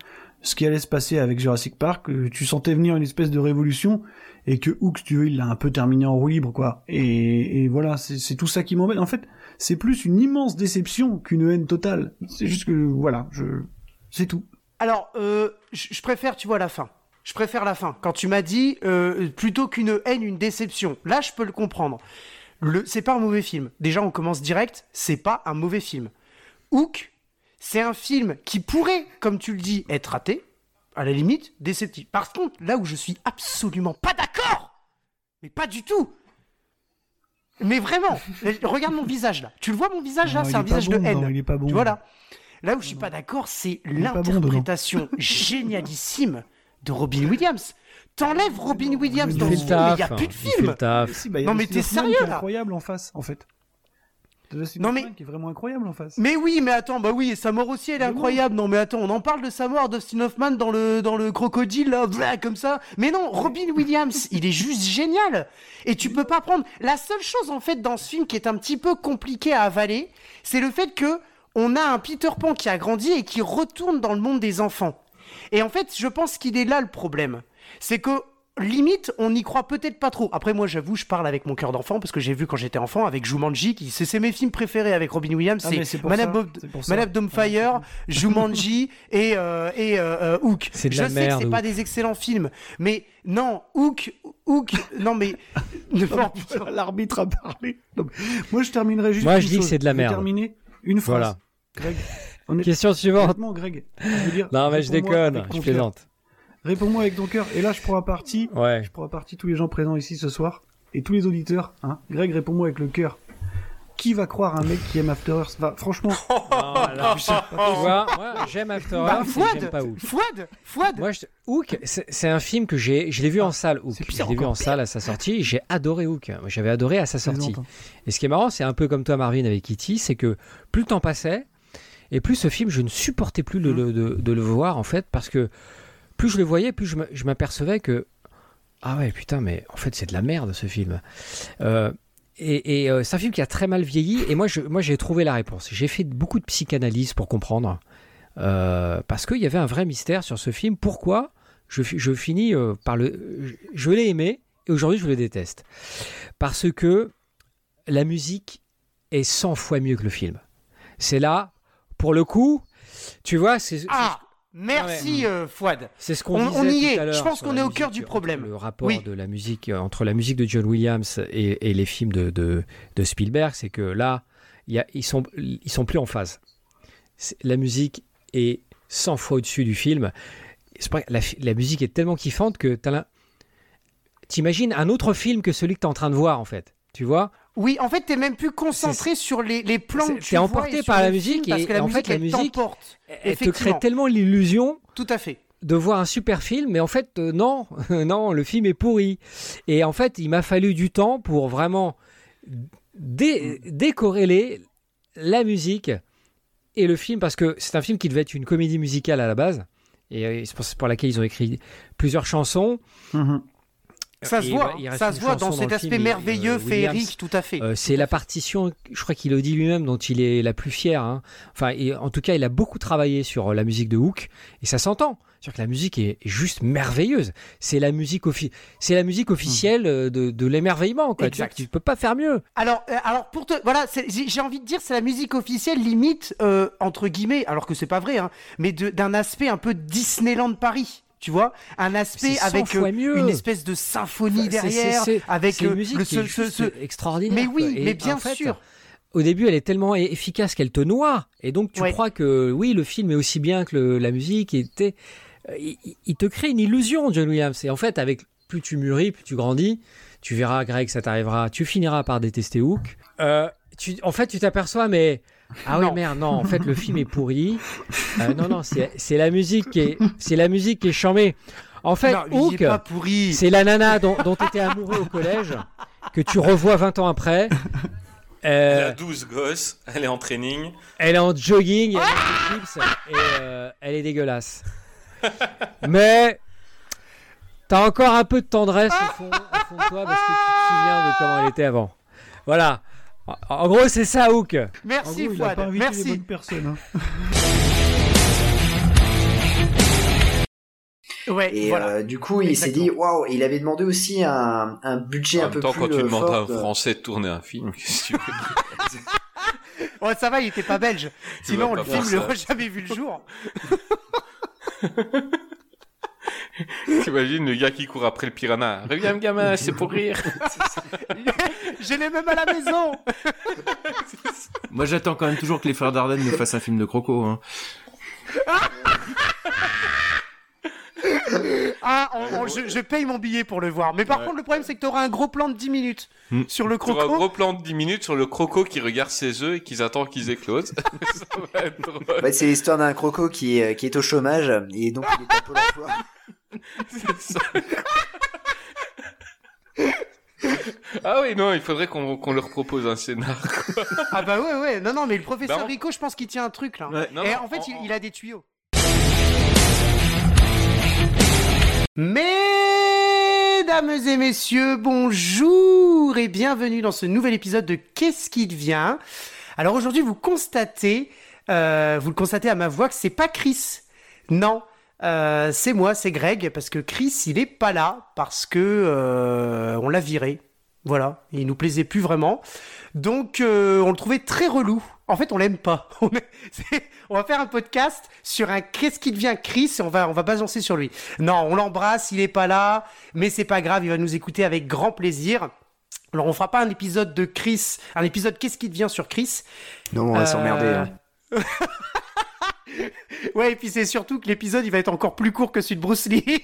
ce qui allait se passer avec Jurassic Park. tu sentais venir une espèce de révolution, et que Hook, si tu veux, il l'a un peu terminé en roue libre, quoi. Et, et voilà, c'est tout ça qui m'embête. En fait, c'est plus une immense déception qu'une haine totale. C'est juste que, voilà, je... c'est tout. Alors, euh, je préfère, tu vois, la fin. Je préfère la fin. Quand tu m'as dit euh, plutôt qu'une haine, une déception. Là, je peux le comprendre. Le, c'est pas un mauvais film. Déjà, on commence direct. C'est pas un mauvais film. Hook, c'est un film qui pourrait, comme tu le dis, être raté. À la limite, déceptif. Par contre, là où je suis absolument pas d'accord, mais pas du tout. Mais vraiment, regarde mon visage là. Tu le vois mon visage là, c'est un visage bon de haine. dedans, il est pas bon. Tu vois là? Là où je suis pas d'accord, c'est bon l'interprétation génialissime de Robin Williams. T'enlèves Robin Williams dans le film, mais il y a plus de fait film. Si, bah, non mais t'es sérieux là incroyable en face, en fait. Non, mais- qui est vraiment incroyable en face. Mais oui, mais attends, bah oui, et sa mort aussi, elle est incroyable. Non, mais attends, on en parle de sa mort, Dustin Hoffman dans le dans le crocodile là, blah, comme ça. Mais non, Robin Williams, il est juste génial. Et tu peux pas prendre. La seule chose en fait dans ce film qui est un petit peu compliqué à avaler, c'est le fait que on a un Peter Pan qui a grandi et qui retourne dans le monde des enfants. Et en fait, je pense qu'il est là le problème. C'est que limite, on n'y croit peut-être pas trop. Après, moi, j'avoue, je parle avec mon cœur d'enfant parce que j'ai vu quand j'étais enfant avec Jumanji, qui c'est mes films préférés avec Robin Williams, Ah, c'est Madame, Bob- Domefire, Jumanji et euh, et euh, euh, Hook. De je la sais merde, que c'est pas des excellents films, mais non, Hook, Hook, non mais L'arbitre a parlé. Moi, je terminerai juste. Moi, je dis que c'est de la merde. terminer une phrase. Voilà. Greg. On est- Question suivante. Greg. je veux dire, Non, mais je déconne, je plaisante. Réponds-moi avec ton cœur. Et là, je prends à partie. Ouais. Je prends à partie tous les gens présents ici ce soir et tous les auditeurs. Hein. Greg, réponds-moi avec le cœur. Qui va croire un mec qui aime After Earth? Franchement. Putain, Tu vois, moi, j'aime After Bah, Earth, mais Fouad, j'aime pas Hook. Fouad, Fouad. Moi, je... Hook, c'est c'est un film que j'ai, je l'ai vu en salle. Hook, je l'ai vu en salle à sa sortie. J'ai adoré Hook. J'avais adoré à sa sortie. Et ce qui est marrant, c'est un peu comme toi, Marvin, avec Kitty, c'est que plus le temps passait, et plus ce film, je ne supportais plus de, le- de- de le voir en fait, parce que plus je le voyais, plus je m'apercevais que ah ouais, putain, mais en fait, c'est de la merde ce film. Euh, et et, euh, c'est un film qui a très mal vieilli. Et moi, je, moi, j'ai trouvé la réponse. J'ai fait beaucoup de psychanalyse pour comprendre, euh, parce qu'il y avait un vrai mystère sur ce film. Pourquoi je, je finis euh, par le, je, je l'ai aimé et aujourd'hui je le déteste, parce que la musique est 100 fois mieux que le film. C'est là, pour le coup, tu vois, c'est Ah, merci euh, Fouad. c'est ce qu'on On- disait on y tout est. à Je pense qu'on est au cœur du entre problème. Le rapport Oui. de la musique euh, entre la musique de John Williams et, et les films de, de, de Spielberg, c'est que là, il y a, ils sont ils sont plus en phase. La musique est 100 fois au-dessus du film. La, la musique est tellement kiffante que t'imagines un autre film que celui que tu es en train de voir en fait. Tu vois? Oui, en fait, t'es même plus concentré sur les, les plans que tu t'es vois emporté et sur par la le film musique parce et- que la et en musique, fait, la elle musique, t'emporte. Elle te crée tellement l'illusion Tout à fait. de voir un super film, mais en fait, euh, non, non, le film est pourri. Et en fait, il m'a fallu du temps pour vraiment dé- décorréler la musique et le film, parce que c'est un film qui devait être une comédie musicale à la base, et euh, c'est pour, c'est pour laquelle ils ont écrit plusieurs chansons. Ça se voit, il ça se voit dans cet aspect film, merveilleux, euh, Williams, féerique, tout à fait. euh, c'est la partition, je crois qu'il le dit lui-même, dont il est la plus fière. hein. Enfin, et en tout cas, il a beaucoup travaillé sur euh, la musique de Hook, et ça s'entend. C'est-à-dire que la musique est, juste merveilleuse. C'est la musique, c'est la musique officielle de, de l'émerveillement. quoi. Tu Exact. Tu peux pas faire mieux. Alors, alors pour te, voilà, j'ai envie de dire, c'est la musique officielle limite euh, entre guillemets, alors que c'est pas vrai, hein, mais d'un aspect un peu Disneyland Paris. Tu vois, un aspect C'est 100 avec euh, mieux. une espèce de symphonie derrière, avec c'est une euh, musique le qui est ce- ce- extraordinaire. Mais oui. Et mais bien en fait, sûr. Au début, elle est tellement efficace qu'elle te noie. Et donc, tu Ouais. crois que oui, le film est aussi bien que le- la musique. Et euh, il, il te crée une illusion, John Williams. Et en fait, avec plus tu mûris, plus tu grandis, tu verras, Greg, ça t'arrivera. Tu finiras par détester Hook. Euh, tu, en fait, tu t'aperçois, mais ah oui, merde, non. En fait, le film est pourri. Euh, non, non, c'est la musique qui est, c'est la musique qui est chambée. En fait, Non, Hook, c'est la nana dont, tu étais amoureux au collège, que tu revois 20 ans après. Elle Euh, a 12 gosses, elle est en training. elle est en jogging, elle des chips et euh, elle est dégueulasse. Mais t'as encore un peu de tendresse au fond, au fond de toi parce que tu te souviens de comment elle était avant. Voilà. En- En gros, c'est ça, Hook. Merci En gros, Fouad, les merci. personnes. hein. Ouais, Et voilà. euh, du coup, il s'est dit, waouh, il avait demandé aussi un, un budget En un peu même temps, plus quand tu euh, demandes à un Français de tourner un film, qu'est-ce que tu veux Ouais, ça va, il était pas belge. Sinon, le film n'aurait jamais vu le jour. T'imagines le gars qui court après le piranha. Reviens, gamin, c'est pour rire. Je l'ai même à la maison. Moi, j'attends quand même toujours que les frères Dardenne nous fassent un film de croco. Hein. Ah, on- on- je, je paye mon billet pour le voir. Mais par Ouais. contre, le problème, c'est que tu auras un gros plan de 10 minutes Hmm. sur le Tu auras un croco. gros plan de 10 minutes sur le croco qui regarde ses œufs et qui attend qu'ils éclosent. ça va être drôle. En fait, c'est l'histoire d'un croco qui est, qui est au chômage et donc il est à Pôle emploi. C'est ça. Ah oui, non, il faudrait qu'on qu'on leur propose un scénar. quoi. Ah bah ouais, ouais. Non, non, mais le professeur Bah, on- Rico, je pense qu'il tient un truc là. Ouais, non, et non, en fait, on- il, il a des tuyaux. Mesdames et messieurs, bonjour et bienvenue dans ce nouvel épisode de Qu'est-ce qui devient? Alors aujourd'hui, vous constatez, euh, vous le constatez à ma voix que c'est pas Chris. Non, Euh, c'est moi, c'est Greg, parce que Chris, il est pas là, parce que euh, on l'a viré. Voilà, il nous plaisait plus vraiment. Donc, euh, on le trouvait très relou. En fait, on l'aime pas. On, est- c'est- on va faire un podcast sur un qu'est-ce qui devient Chris et on va, on va balancer sur lui. Non, on l'embrasse, il est pas là, mais c'est pas grave, il va nous écouter avec grand plaisir. Alors, on fera pas un épisode de Chris, un épisode qu'est-ce qui devient sur Chris? Non, on va s'emmerder. hein. Ouais, et puis c'est surtout que l'épisode il va être encore plus court que celui de Bruce Lee.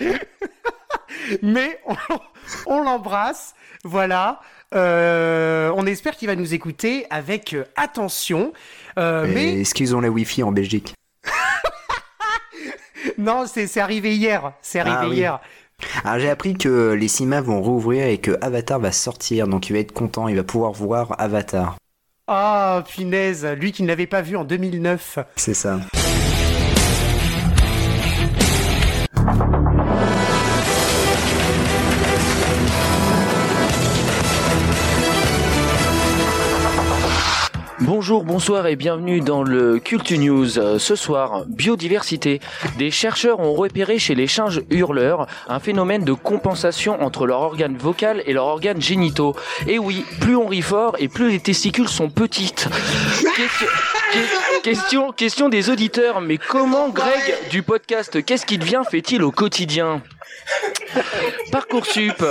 Mais on, on l'embrasse, voilà. Euh, on espère qu'il va nous écouter avec euh, attention. Euh, mais Est-ce qu'ils ont la Wi-Fi en Belgique non, c'est c'est arrivé hier. C'est arrivé Ah oui. hier. Alors j'ai appris que les cinémas vont rouvrir et que Avatar va sortir, donc il va être content, il va pouvoir voir Avatar. Ah, punaise, lui qui ne l'avait pas vu en 2009. C'est ça. Bonjour, bonsoir et bienvenue dans le Cultu News. Euh, Ce soir, biodiversité. Des chercheurs ont repéré chez les singes hurleurs un phénomène de compensation entre leurs organes vocaux et leurs organes génitaux. Et oui, plus on rit fort et plus les testicules sont petites. Question, que- question, question des auditeurs, mais comment Greg du podcast Qu'est-ce qui devient fait-il au quotidien? Parcoursup.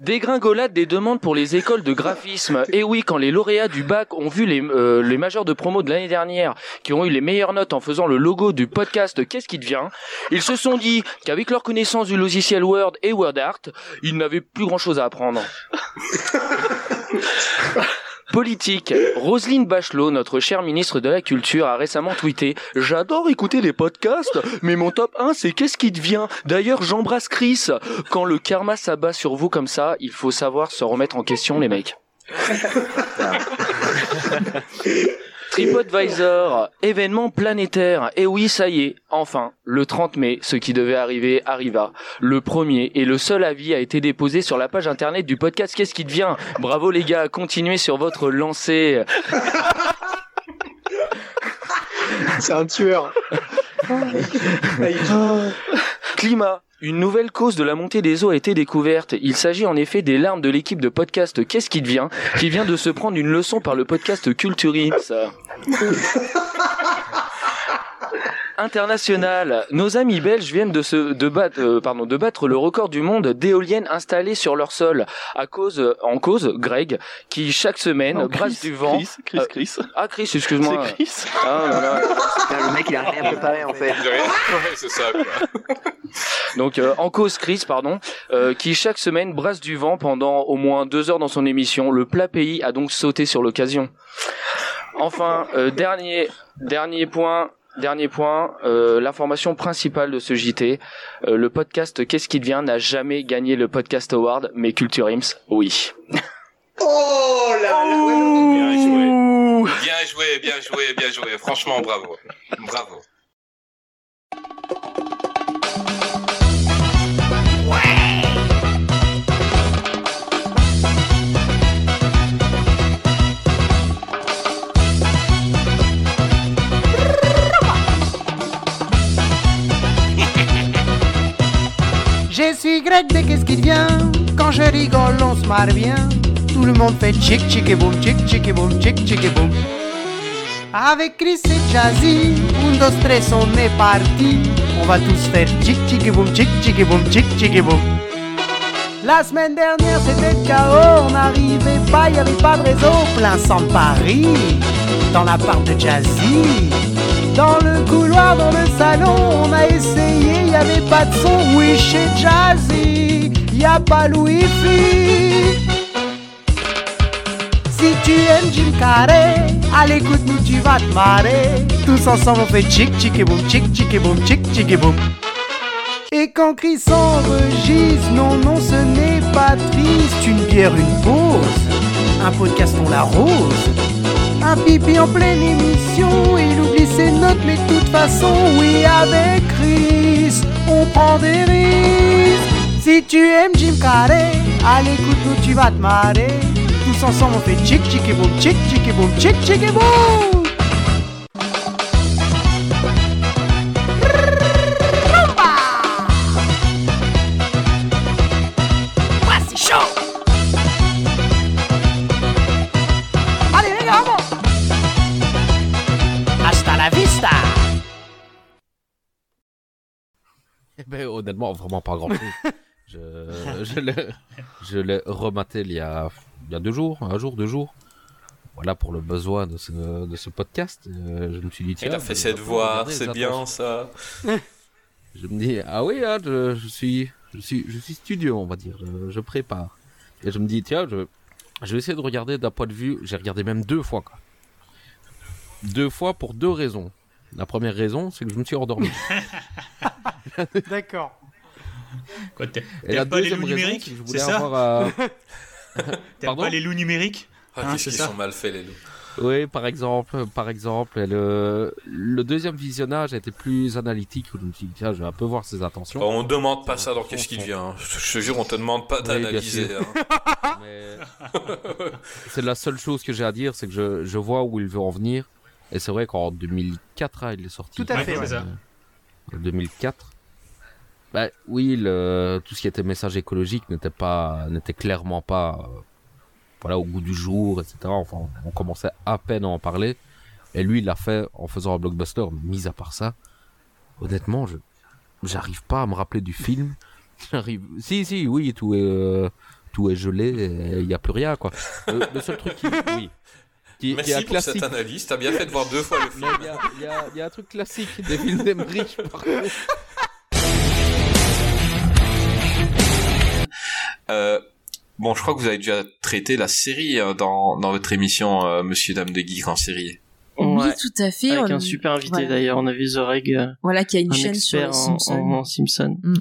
Dégringolade des demandes pour les écoles de graphisme. Et oui, quand les lauréats du bac ont vu les, euh, les majeurs de promo de l'année dernière qui ont eu les meilleures notes en faisant le logo du podcast Qu'est-ce qui devient? Ils se sont dit qu'avec leur connaissance du logiciel Word et WordArt, ils n'avaient plus grand-chose à apprendre. Politique. Roselyne Bachelot, notre chère ministre de la Culture, a récemment tweeté « J'adore écouter les podcasts, mais mon top 1, c'est qu'est-ce qui devient D'ailleurs, j'embrasse Chris. Quand le karma s'abat sur vous comme ça, il faut savoir se remettre en question, les mecs. » TripAdvisor, événement planétaire. Et oui, ça y est, enfin, le 30 mai, ce qui devait arriver arriva. Le premier et le seul avis a été déposé sur la page internet du podcast Qu'est-ce qui devient? Bravo les gars, continuez sur votre lancée. C'est un tueur. Climat. Une nouvelle cause de la montée des eaux a été découverte. Il s'agit en effet des larmes de l'équipe de podcast Qu'est-ce qui devient qui vient de se prendre une leçon par le podcast Culturine. Ça. International. Nos amis belges viennent de se de battre, euh, pardon, de battre le record du monde d'éoliennes installées sur leur sol. À cause, en cause, Greg, qui chaque semaine Non, brasse Chris, du vent. Chris, Chris, Euh, Chris. ah Chris, excuse-moi. C'est Chris. Ah là là. Putain, le mec il a rien préparé en fait. Ouais, c'est ça. quoi. Donc euh, en cause Chris, pardon, euh, qui chaque semaine brasse du vent pendant au moins deux heures dans son émission. Le plat pays a donc sauté sur l'occasion. Enfin, euh, dernier dernier point. Dernier point, euh, l'information principale de ce JT, euh, le podcast Qu'est-ce qui devient n'a jamais gagné le podcast award, mais Culture Ims, oui. Oh là là. Bien joué. Bien joué, bien joué, bien joué. Franchement, bravo. Bravo. Greg de qu'est-ce qui devient? Quand je rigole, on se marre bien. Tout le monde fait chic chic et boum, chic chic et boum, chic chic et boum. Avec Chris et Jazzy, un, deux, tres, on est parti. On va tous faire chic chic et boum, chic chic et boum, chic chic et boum. La semaine dernière c'était le chaos, on n'arrivait pas, y avait pas de réseau, plein centre Paris, dans l'appart de Jazzy. Dans le couloir, dans le salon, on a essayé, y avait pas de son. Oui, chez Jazzy, y a pas le wifi. Si tu aimes Jim Carrey, à l'écoute nous tu vas te marrer. Tous ensemble on fait chic chic et boum, chic chic et boum, chic chic et boum. Et quand Chris enregistre, non, non, ce n'est pas triste. Une bière, une pause, un podcast, on la rose. Pipi en pleine émission, il oublie ses notes, mais de toute façon, oui, avec Chris, on prend des risques. Si tu aimes Jim Carrey, l'écoute, nous tu vas te marrer. Tous ensemble, on fait chic, chic et boum, chic, chic et boum, chic, chic et boum. Honnêtement, vraiment pas grand chose. je je l'ai, je l'ai rematé il y, a, il y a deux jours, un jour, deux jours. Voilà pour le besoin de ce, de ce podcast. Euh, je me suis dit, tiens. Il a fait devoirs, regarder c'est bien ça. Je me dis, ah oui, hein, je, je suis, je suis, je suis studio, on va dire. Je, je prépare. Et je me dis, tiens, je, je vais essayer de regarder d'un point de vue. J'ai regardé même deux fois, quoi. Deux fois pour deux raisons. La première raison, c'est que je me suis endormi. D'accord. Quoi, t'aimes Et la pas les deuxième loups raison, numériques c'est que je C'est voulais ça avoir. euh, T'aimes Pardon pas les loups numériques Ah, Hein, qu'est-ce c'est qu'ils sont mal faits les loups. Oui, par exemple, par exemple, le, le deuxième visionnage a été plus analytique. où Je me suis dit, tiens, je vais un peu voir ses intentions. On demande pas ça dans Qu'est-ce qui devient. hein. Je te jure, on te demande pas d'analyser. hein. Mais c'est la seule chose que j'ai à dire, c'est que je, je vois où il veut en venir. Et c'est vrai qu'en 2004, hein, il est sorti. Tout à fait, Ouais, ouais. c'est ça. En 2004. Bah, oui, le, tout ce qui était message écologique n'était pas, n'était clairement pas, euh, voilà, au goût du jour, etc. Enfin, on commençait à peine à en parler. Et lui, il l'a fait en faisant un blockbuster. Mais mis à part ça, honnêtement, je, j'arrive pas à me rappeler du film. J'arrive, si, si, oui, tout est, euh, tout est gelé, il n'y a plus rien, quoi. Le, le seul truc qui, oui. Qui, qui Merci est pour cette classique. analyse. T'as bien fait de voir deux fois le film. Il y a, y a- y a un truc classique des films d'Emmerich, par contre. Euh, bon, je crois que vous avez déjà traité la série euh, dans, dans votre émission euh, Monsieur Dame de Geek en série. Oui, Ouais. tout à fait. Avec on- un super invité voilà. d'ailleurs, on a vu The Reg. euh, Voilà, qui a une un chaîne sur les en- Simpsons. en- en Simpsons. Mm.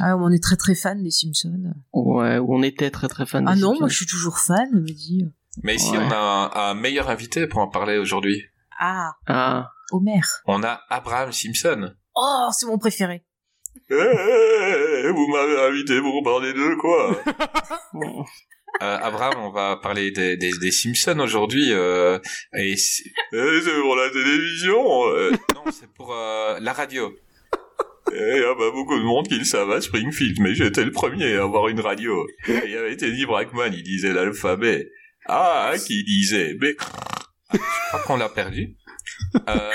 Ah, on est très très fan des Simpsons. Ouais, on était très très fan. Ah des non, Simpsons. moi je suis toujours fan, me dit. Mais ici, Ouais. on a un, un meilleur invité pour en parler aujourd'hui. Ah, Ah. Homer. On a Abraham Simpson. Oh, c'est mon préféré. Eh, vous m'avez invité pour parler de quoi? Euh, Abraham, on va parler des, des, des Simpsons aujourd'hui. Euh, et c'est Eh, c'est pour la télévision. euh, non, c'est pour euh, la radio. Eh, Il y a pas beaucoup de monde qui le savent à Springfield, mais j'étais le premier à avoir une radio. Il y avait Teddy Brackman, il disait l'alphabet. Ah, qui disait. Ah, Je crois qu'on l'a perdu. Euh,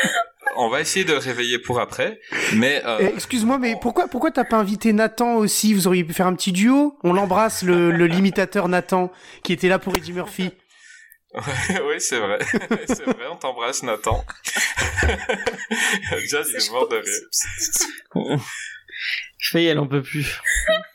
on va essayer de le réveiller pour après, mais euh, Eh, Excuse-moi, mais pourquoi, pourquoi t'as pas invité Nathan aussi? Vous auriez pu faire un petit duo? On l'embrasse, le, le limitateur Nathan, qui était là pour Eddie Murphy. oui, c'est vrai. c'est vrai, on t'embrasse, Nathan. Jazz, il est mort de rire. Faye, elle en peut plus.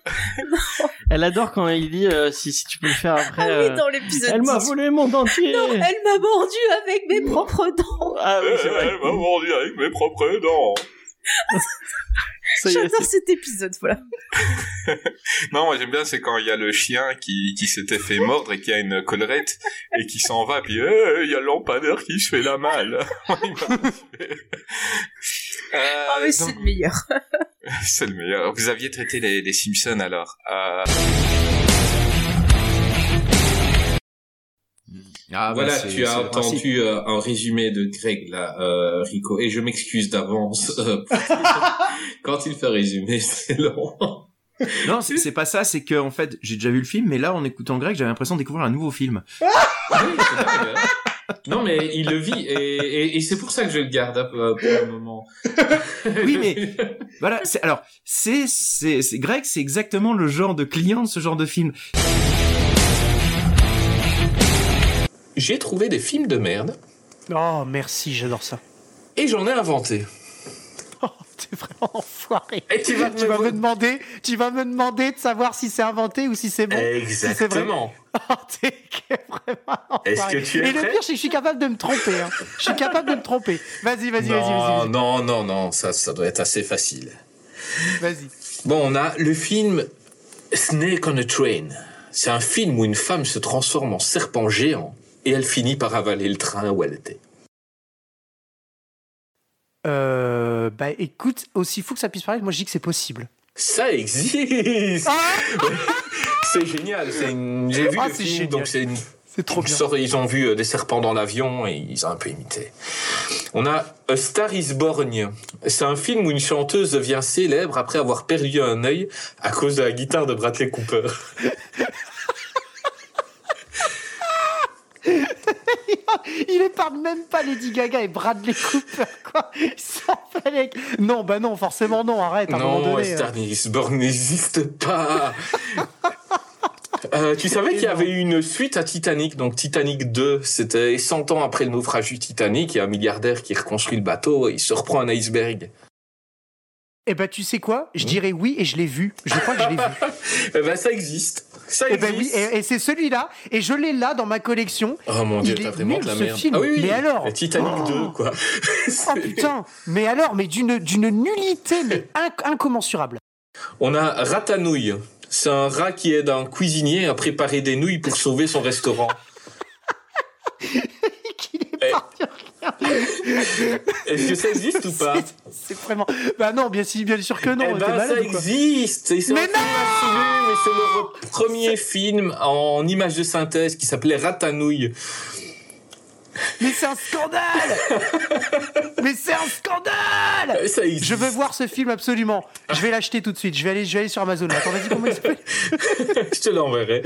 elle adore quand il dit euh, si, si tu peux le faire après. Ah oui, euh, dans l'épisode Elle m'a 10. volé mon dentier. Non, elle m'a mordu avec mes propres dents. Ah oui, c'est vrai. Elle m'a mordu avec mes propres dents. J'adore cet épisode, voilà. Non, moi j'aime bien, c'est quand il y a le chien qui, qui s'était fait mordre et qui a une collerette et qui s'en va, puis il y a le lampadaire qui se fait la malle. Il m'a tué. Euh, Ah, mais c'est le meilleur. c'est le meilleur. Vous aviez traité les, les Simpsons alors. Euh, Ah, bah, voilà, c'est- tu as entendu euh, un résumé de Greg là, euh, Rico, et je m'excuse d'avance. quand il fait résumer, c'est long. Non, c'est pas ça, c'est que en fait, j'ai déjà vu le film, mais là, en écoutant Greg, j'avais l'impression de découvrir un nouveau film. Non, mais il le vit, et, et, et c'est pour ça que je le garde euh, pour le moment. oui, mais voilà. c'est- Alors, c'est c'est c'est- Greg, c'est exactement le genre de client de ce genre de film. J'ai trouvé des films de merde. Oh, merci, j'adore ça. Et j'en ai inventé. T'es vraiment enfoiré. Et tu vas me- me demander, tu vas me demander de savoir si c'est inventé ou si c'est bon. Si. Exactement. Oh, t'es vraiment Est-ce enfoiré. que tu es Et le pire, c'est que je suis capable de me tromper. Hein. Je suis capable de me tromper. Vas-y, vas-y, vas-y, non, vas-y. non, non, non, ça, ça doit être assez facile. Vas-y. Bon, on a le film Snake on a Train. C'est un film où une femme se transforme en serpent géant et elle finit par avaler le train où elle était. Euh, bah écoute, aussi fou que ça puisse paraître, moi je dis que c'est possible. Ça existe C'est génial, c'est une... j'ai vu Ah, le c'est film, génial. donc c'est une... trop une sorte- Ils ont vu euh, des serpents dans l'avion et ils ont un peu imité. On a A Star is Born. C'est un film où une chanteuse devient célèbre après avoir perdu un œil à cause de la guitare de Bradley Cooper. Il épargne même pas Lady Gaga et Bradley Cooper, quoi. Ça Titanic. Non, bah non, forcément non, arrête, à un moment Non, donné. euh. N'existe pas. Euh, tu savais qu'il y avait eu une suite à Titanic, donc Titanic 2, c'était 100 ans après le naufrage du Titanic, il y a un milliardaire qui reconstruit le bateau et il se reprend un iceberg. Eh ben, tu sais quoi? Hmm? Je dirais oui et je l'ai vu. Je crois que je l'ai vu. Eh ben ça existe. Ça Eh ben oui, et, et c'est celui-là, et je l'ai là dans ma collection. Oh mon dieu, t'as vraiment de la merde. film. Ah oui, oui. Mais alors Le Titanic 2, quoi. Oh putain Mais alors, mais d'une d'une nullité mais inc- incommensurable. On a Ratanouille. C'est un rat qui aide un cuisinier à préparer des nouilles pour sauver son restaurant. Eh. Est-ce que ça existe ou pas C'est vraiment. Bah non, bien, si, bien sûr que non. Eh ben, malade ça existe. Mais assumé, mais c'est le premier film en image de synthèse qui s'appelait Ratanouille. Mais c'est un scandale Mais c'est un scandale Ça existe. Je veux voir ce film absolument. Je vais l'acheter tout de suite. Je vais aller, je vais aller sur Amazon. Attends, vas-y, comment il s'appelle? Je te l'enverrai.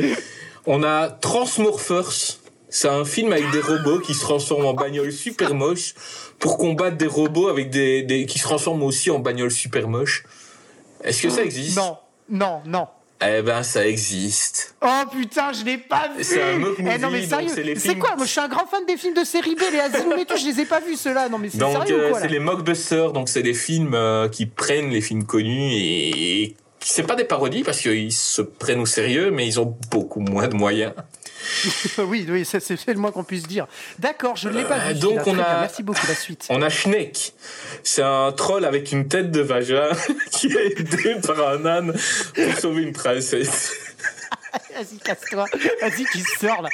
On a Transmorphers. C'est un film avec des robots qui se transforment en bagnoles super moches pour combattre des robots avec des, des qui se transforment aussi en bagnoles super moches. Est-ce que ça existe? Non, non, non. Eh ben, ça existe. Oh putain, je l'ai pas vu C'est un mock Eh non mais movie, sérieux, c'est quoi? Moi je suis un grand fan des films de série B, les Asylum et tout, je les ai pas vus ceux-là. Non mais c'est sérieux euh, ou quoi c'est les mockbusters, donc c'est des films euh, qui prennent les films connus et, et c'est pas des parodies parce qu'ils se prennent au sérieux, mais ils ont beaucoup moins de moyens. oui, oui, c'est le moins qu'on puisse dire. D'accord, je ne l'ai pas Euh, vu. donc on a- bien, Merci beaucoup, la suite. On a Schneck. C'est un troll avec une tête de vagin qui est aidé par un âne pour sauver une princesse. Vas-y, casse-toi. Vas-y, tu sors là.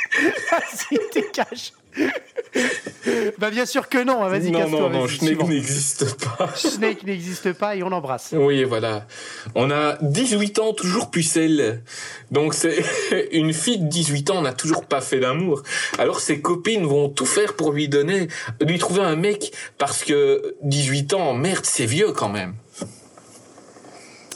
Vas-y, t'es cache. bah bien sûr que non, vas-y, non, non, non, suivant. n'existe pas. Snake n'existe pas et on l'embrasse. Oui, voilà. On a 18 ans, toujours pucelle. Donc c'est une fille de 18 ans n'a toujours pas fait d'amour. Alors ses copines vont tout faire pour lui donner, lui trouver un mec parce que 18 ans, merde, c'est vieux quand même.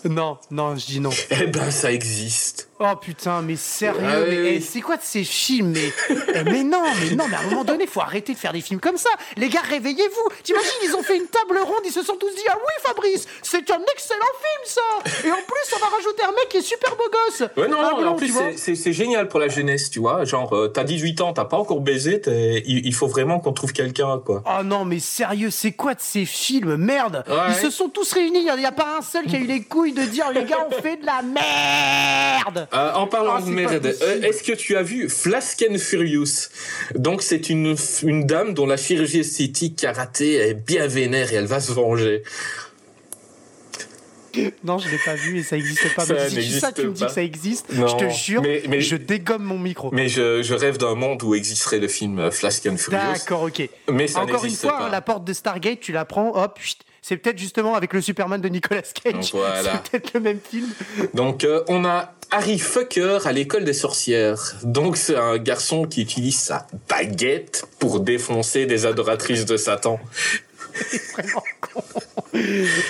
Non, non, je dis non. Eh ben, ça existe. Oh putain, mais sérieux, Ah mais oui. eh, c'est quoi de ces films mais, eh, mais non, mais non, mais à un moment donné, faut arrêter de faire des films comme ça. Les gars, réveillez-vous. T'imagines, ils ont fait une table ronde, ils se sont tous dit ah oui Fabrice, c'est un excellent film ça. Et en plus, on va rajouter un mec qui est super beau gosse. Ouais, non, non, en plus, c'est- génial pour la jeunesse, tu vois. Genre, euh, t'as 18 ans, t'as pas encore baisé, il, il faut vraiment qu'on trouve quelqu'un, quoi. Oh non, mais sérieux, c'est quoi de ces films? Merde Ouais. Ils se sont tous réunis, il n'y a pas un seul qui a eu les couilles de dire les gars, on fait de la merde Euh, en parlant Ah, de merde, euh, est-ce que tu as vu Flask and Furious? Donc c'est une, une dame dont la chirurgie esthétique karaté est bien vénère et elle va se venger. Non, je l'ai pas vu et ça existe pas. Ça Mais si tu, n'existe ça, tu me dis que ça existe, Non, je te jure, mais- mais- je dégomme mon micro. Mais je, je rêve d'un monde où existerait le film euh, Flask and Furious. D'accord, ok. Mais ça Encore une n'existe fois, pas. la porte de Stargate, tu la prends, hop, chut. C'est peut-être justement avec le Superman de Nicolas Cage. Voilà. C'est peut-être le même film. Donc euh, on a Harry Fucker à l'école des sorcières. Donc c'est un garçon qui utilise sa baguette pour défoncer des adoratrices de Satan. Vraiment con.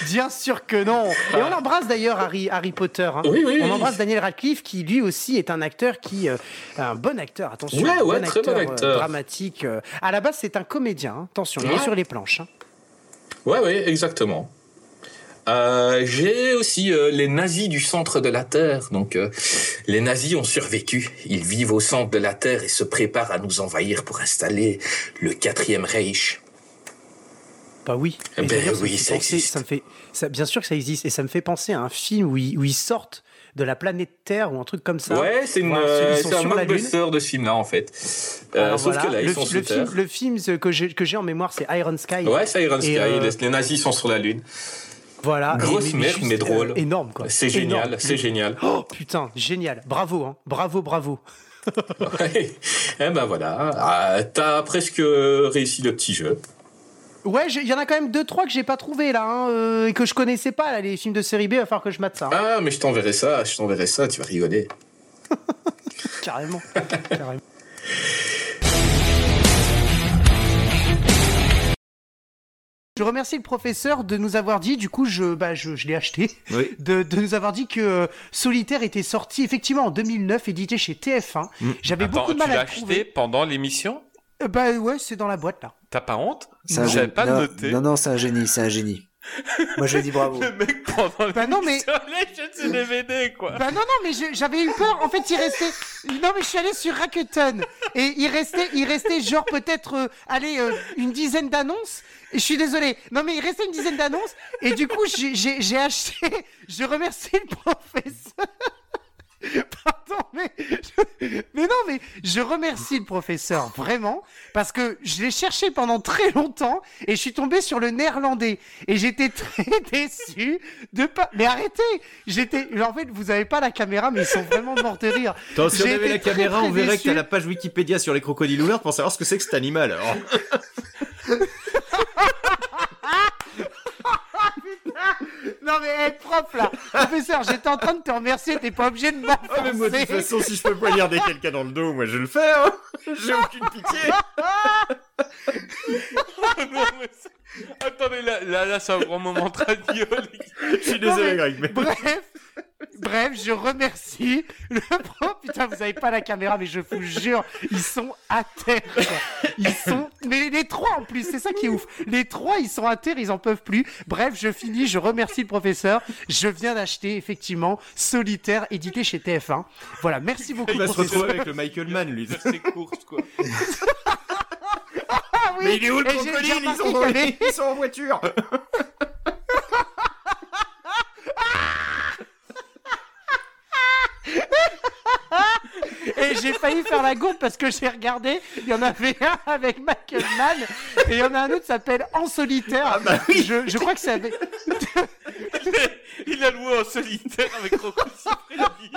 Bien sûr que non. Et on embrasse d'ailleurs Harry, Harry Potter. hein. Oui, oui, on oui. embrasse Daniel Radcliffe qui lui aussi est un acteur qui, euh, un bon acteur. Attention, Ouais, un ouais, bon très bon acteur, euh, acteur. dramatique. euh. À la base, c'est un comédien. hein. Attention, il est sur les planches. hein. Ouais, ouais, exactement. Euh, J'ai aussi euh, les nazis du centre de la Terre. Donc, euh, les nazis ont survécu. Ils vivent au centre de la Terre et se préparent à nous envahir pour installer le quatrième Reich. Bah oui. Eh ben ça oui, ça penser- existe. ça me fait, ça- bien sûr que ça existe. Et ça me fait penser à un film où ils, où ils sortent de la planète Terre ou un truc comme ça. Ouais, c'est euh, un mockbuster de ce film-là, en fait. Euh, sauf voilà, que là, ils le, sont le film, le film que j'ai que j'ai en mémoire, c'est Iron Sky. Ouais, c'est Iron Sky. euh, Les, nazis sont sur la Lune. Voilà. Grosse merde, mais drôle. euh, énorme, quoi. C'est génial, c'est génial. Oh putain, génial. Bravo, hein. Bravo, bravo. Ouais. Eh ben voilà, Ah, t'as presque réussi le petit jeu. Ouais, il y en a quand même deux trois que j'ai pas trouvé là, hein, euh, et que je connaissais pas là, les films de série B. Il va falloir que je mate ça. hein. Ah, mais je t'enverrai ça, je t'enverrai ça, tu vas rigoler. Carrément. Carrément. Je remercie le professeur de nous avoir dit, du coup, je, bah, je, je l'ai acheté, Oui. de, de nous avoir dit que euh, Solitaire était sorti effectivement en 2009, édité chez TF1. J'avais Attends, beaucoup de tu mal l'as à le acheté trouver. pendant l'émission? Euh, bah ouais, c'est dans la boîte là. T'as pas honte pas non, noté. Non, non, c'est un génie, c'est un génie. Moi, je dis bravo. Le mec pendant Bah non, mais- DVD, quoi. Bah non, non, mais j'avais eu peur. En fait, il restait. Non, mais je suis allé sur Rakuten et il restait, il restait genre peut-être, euh, allez, euh, une dizaine d'annonces. Je suis désolé. Non, mais il restait une dizaine d'annonces et du coup, j'ai acheté. Je remercie le professeur. Pardon, mais, je- mais non, mais je remercie le professeur vraiment parce que je l'ai cherché pendant très longtemps et je suis tombé sur le néerlandais et j'étais très déçu de pas. Mais arrêtez, j'étais. En fait, vous avez pas la caméra, mais ils sont vraiment morts de rire. Attends, si on avait la très, caméra, très on verrait que déçu. t'as la page Wikipédia sur les crocodiles houlards pour savoir ce que c'est que cet animal. alors. Non mais hey, prof là, professeur, j'étais en train de te remercier, t'es pas obligé de Ah, mais moi, de toute façon, si je peux poignarder quelqu'un dans le dos, moi, je le fais, hein. J'ai aucune pitié. Non, mais c'est- Attendez, là, là, là, c'est un grand moment gars. Je suis désolé, mais- Greg, mais... Bref, bref, je remercie le prof. Putain, vous avez pas la caméra, mais je vous jure, ils sont à terre. quoi. Ils sont, mais les trois en plus, c'est ça qui est ouf. Les trois, ils sont à terre, ils en peuvent plus. Bref, je finis, je remercie le professeur. Je viens d'acheter effectivement Solitaire, édité chez TF1. Voilà, merci beaucoup. Il va se retrouver avec le Michael Mann, lui. C'est courte, quoi. Ah oui, Mais il est où le crocodile? Ils sont en voiture Et j'ai failli faire la gourde parce que j'ai regardé, il y en avait un avec Michael Mann et il y en a un autre qui s'appelle En solitaire. je, je crois que c'est avec... Il a loué en solitaire avec Rocco Siffredi.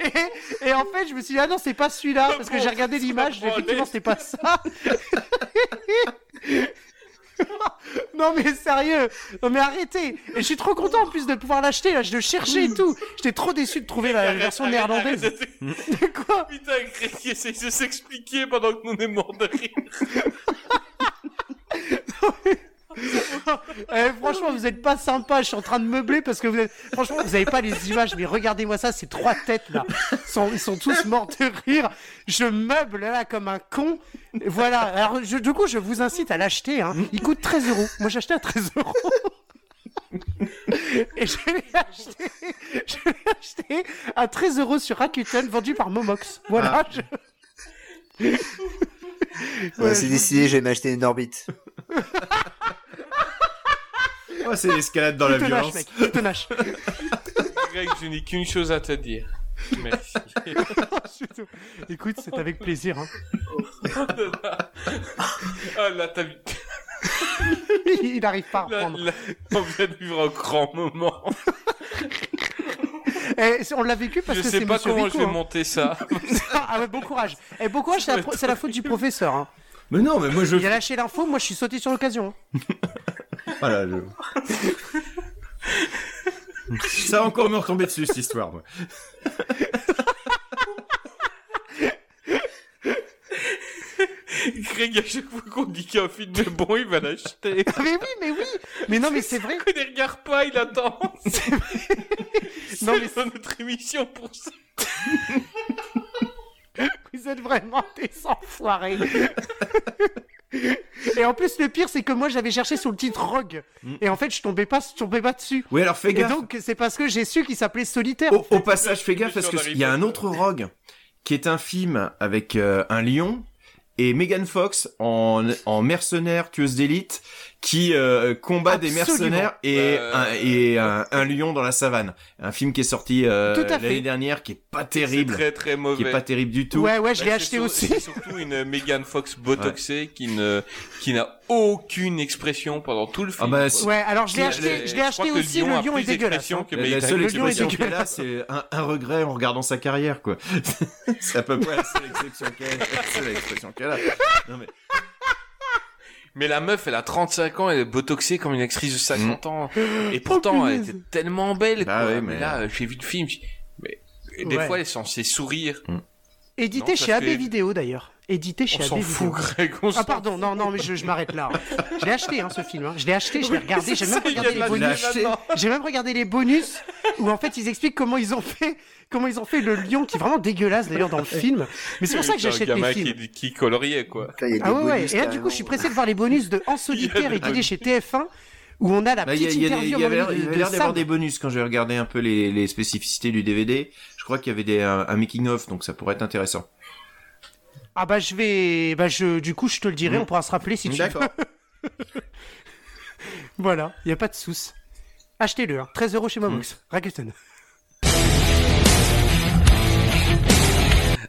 et, et en fait, je me suis dit, ah non, c'est pas celui-là parce que j'ai regardé l'image, effectivement, c'était pas ça. Non mais sérieux, non mais arrêtez. Et je suis trop content en plus de pouvoir l'acheter là, je le cherchais et tout. J'étais trop déçu de trouver la version néerlandaise. C'est quoi Putain, qui essaye de s'expliquer pendant que nous on est de rire. Eh, franchement, vous êtes pas sympa. Je suis en train de meubler parce que vous êtes. Franchement, vous avez pas les images, mais regardez-moi ça. Ces trois têtes là, ils sont, ils sont tous morts de rire. Je meuble là comme un con. Voilà. Alors, je- du coup, je vous incite à l'acheter. Hein. Il coûte 13 euros. Moi, j'ai acheté à 13 euros. Et je l'ai acheté, je l'ai acheté à 13 euros sur Rakuten, vendu par Momox. Voilà. Ah. je- Ouais, Ouais, c'est je- décidé, je vais m'acheter une orbite. Oh, c'est l'escalade dans la violence. mec. Greg, je n'ai qu'une chose à te dire. Merci. Écoute, c'est avec plaisir. Hein. Ah là, t'as vu. Il n'arrive pas à reprendre. là, on vient de vivre un grand moment. Eh, on l'a vécu parce Je que sais c'est pas Monsieur comment Rico, je vais hein. monter ça. ah ouais, bon courage. Et bon courage, c'est la, c'est la faute du professeur. Hein. Mais non, mais moi je. Il a lâché l'info, moi je suis sauté sur l'occasion. Voilà, je... Ça va encore me retomber dessus, cette histoire, moi. Greg, à chaque fois qu'on dit qu'un film est bon, il va l'acheter. mais oui, mais oui. Mais non, mais c'est vrai. Il ne regarde pas, il attend. Non, C'est mais dans notre émission pour ça. Vous êtes vraiment des enfoirés. Et en plus, le pire, c'est que moi, j'avais cherché sur le titre Rogue. Et en fait, je tombais pas, je tombais pas dessus. Oui, alors fais Et gaffe. donc, c'est parce que j'ai su qu'il s'appelait Solitaire. Au, au passage, fais gaffe parce qu'il y a un autre Rogue qui est un film avec euh, un lion et Megan Fox en, en mercenaire tueuse d'élite qui euh, combat des mercenaires et, Euh, un, et un, un lion dans la savane. Un film qui est sorti euh, l'année dernière qui est pas terrible. Très très mauvais. Qui est pas terrible du tout. Ouais, ouais, je l'ai Bah, acheté c'est sur- aussi. C'est surtout une Megan Fox botoxée qui ne qui n'a aucune expression pendant tout le film. Ah bah. Ouais, alors je l'ai Et acheté, je l'ai acheté aussi. lion Le a lion est dégueulasse. hein. que La, Megan seule Le lion est expression qu'elle a, dégueulasse. c'est un, un regret en regardant sa carrière, quoi. c'est à peu près la seule exception qu'elle la seule expression qu'elle a. Non, mais... Mais la meuf, elle a 35 ans, elle est botoxée comme une actrice de 50 ans. Et Oh, pourtant, elle punaise. était tellement belle, Bah quoi. ouais, mais... mais- là, euh, j'ai vu le film, j'ai- mais et des Ouais. fois, elle est censée sourire. Édité Non, chez AB que- Vidéo d'ailleurs. Édité chez On AB s'en Vidéo. fout, Greg, on Ah pardon, non, non, mais je, je m'arrête là. Je l'ai acheté, hein, ce film. hein. Je l'ai acheté, je l'ai Oui, regardé, j'ai même regardé les bonus. J'ai même regardé les bonus où en fait ils expliquent comment ils ont fait, comment ils ont fait le lion qui est vraiment dégueulasse d'ailleurs dans le film. Mais c'est pour ça que j'achète les films. Qui, qui coloriait, quoi. Ah ouais, ouais. Et là, du coup, je suis pressé de voir les bonus de En solitaire édité chez TF1. Où on a la Bah, il y, a- petite il y a interview y avait l'air d'avoir des bonus quand j'ai regardé un peu les, les spécificités du DVD. Je crois qu'il y avait des, un, un making of, donc ça pourrait être intéressant. Ah bah je vais, bah je, du coup je te le dirai, Mm. on pourra se rappeler si tu D'accord. veux. voilà, il y a pas de souci. Achetez-le, hein. 13 euros chez Momox, Rakuten.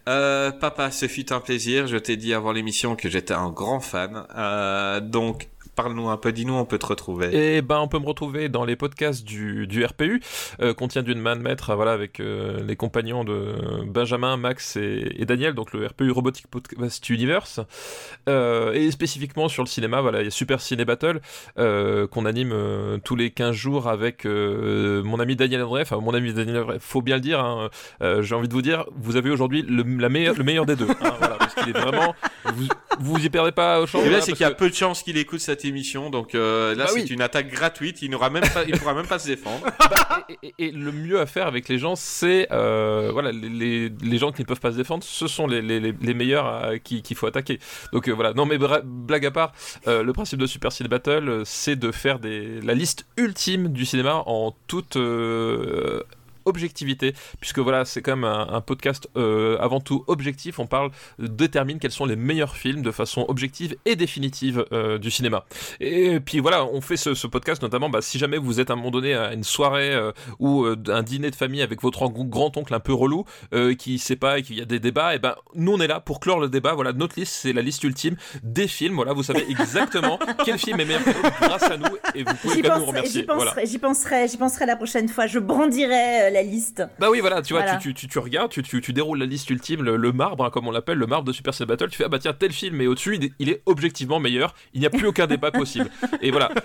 Euh, papa, ce fut un plaisir. Je t'ai dit avant l'émission que j'étais un grand fan. Euh, donc, parle-nous un peu, dis-nous, on peut te retrouver. Et ben, on peut me retrouver dans les podcasts du, du RPU, euh, qu'on tient d'une main de maître, voilà, avec euh, les compagnons de Benjamin, Max et, et Daniel, donc le RPU Robotic Podcast Universe. Euh, et spécifiquement sur le cinéma, voilà, il y a Super Ciné Battle, euh, qu'on anime euh, tous les 15 jours avec euh, mon ami Daniel André, enfin, mon ami Daniel André, faut bien le dire, hein, euh, j'ai envie de vous dire, vous avez aujourd'hui le, la meilleure, le meilleur des deux, hein, voilà, parce qu'il est vraiment, vous, vous y perdez pas au champ. Et là, voilà, c'est qu'il y a que- peu de chances qu'il écoute cette émission, donc euh, là, Bah c'est oui. une attaque gratuite. Il n'aura même pas, il pourra même pas se défendre. Bah, et, et- et le mieux à faire avec les gens, c'est euh, voilà les, les, les gens qui ne peuvent pas se défendre, ce sont les, les, meilleurs qui qu'il faut attaquer. Donc euh, voilà. Non mais bra- blague à part, euh, le principe de Super Ciné Battle, euh, c'est de faire des, la liste ultime du cinéma en toute euh, objectivité, puisque voilà, c'est quand même un, un podcast euh, avant tout objectif. On parle, détermine quels sont les meilleurs films de façon objective et définitive euh, du cinéma. Et puis voilà, on fait ce, ce podcast notamment bah, si jamais vous êtes à un moment donné à une soirée euh, ou euh, un dîner de famille avec votre grand-oncle un peu relou euh, qui sait pas et qu'il y a des débats, et ben nous on est là pour clore le débat. Voilà, notre liste c'est la liste ultime des films. Voilà, vous savez exactement quel film est meilleur grâce à nous et vous pouvez quand nous remercier. j'y Voilà. penserai, j'y penserai, penserai la prochaine fois. Je brandirai euh, la liste. Bah oui, voilà, tu vois, Voilà. Tu, tu, tu, tu regardes, tu, tu, tu déroules la liste ultime, le, le marbre, hein, comme on l'appelle, le marbre de Super Cell Battle, tu fais, ah bah tiens, tel film est au-dessus, il, est- il est objectivement meilleur, il n'y a plus aucun débat possible. Et voilà.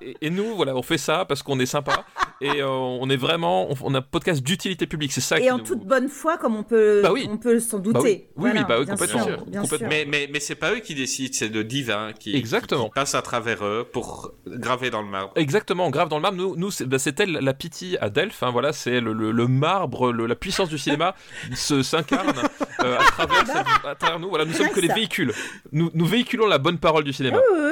Et, et- et nous, voilà, on fait ça parce qu'on est sympa, et euh, on est vraiment, on, on a un podcast d'utilité publique, c'est ça qui Et en nous- toute bonne foi, comme on peut, Bah oui. on peut s'en douter. Bah oui. Oui, Voilà, oui, bah oui, bien complètement. sûr, bien sûr. Mais, mais, mais c'est pas eux qui décident, c'est le divin qui, Exactement. qui passe à travers eux pour graver dans le marbre. Exactement, on grave dans le marbre. Nous, nous c'est- bah, c'était la, pitié à Delphes. hein, voilà, c'est le, le- le marbre, le- la puissance du cinéma se s'incarne euh, à, à travers nous. Voilà, nous sommes que les véhicules. Nous, nous véhiculons la bonne parole du cinéma. Oui, oui,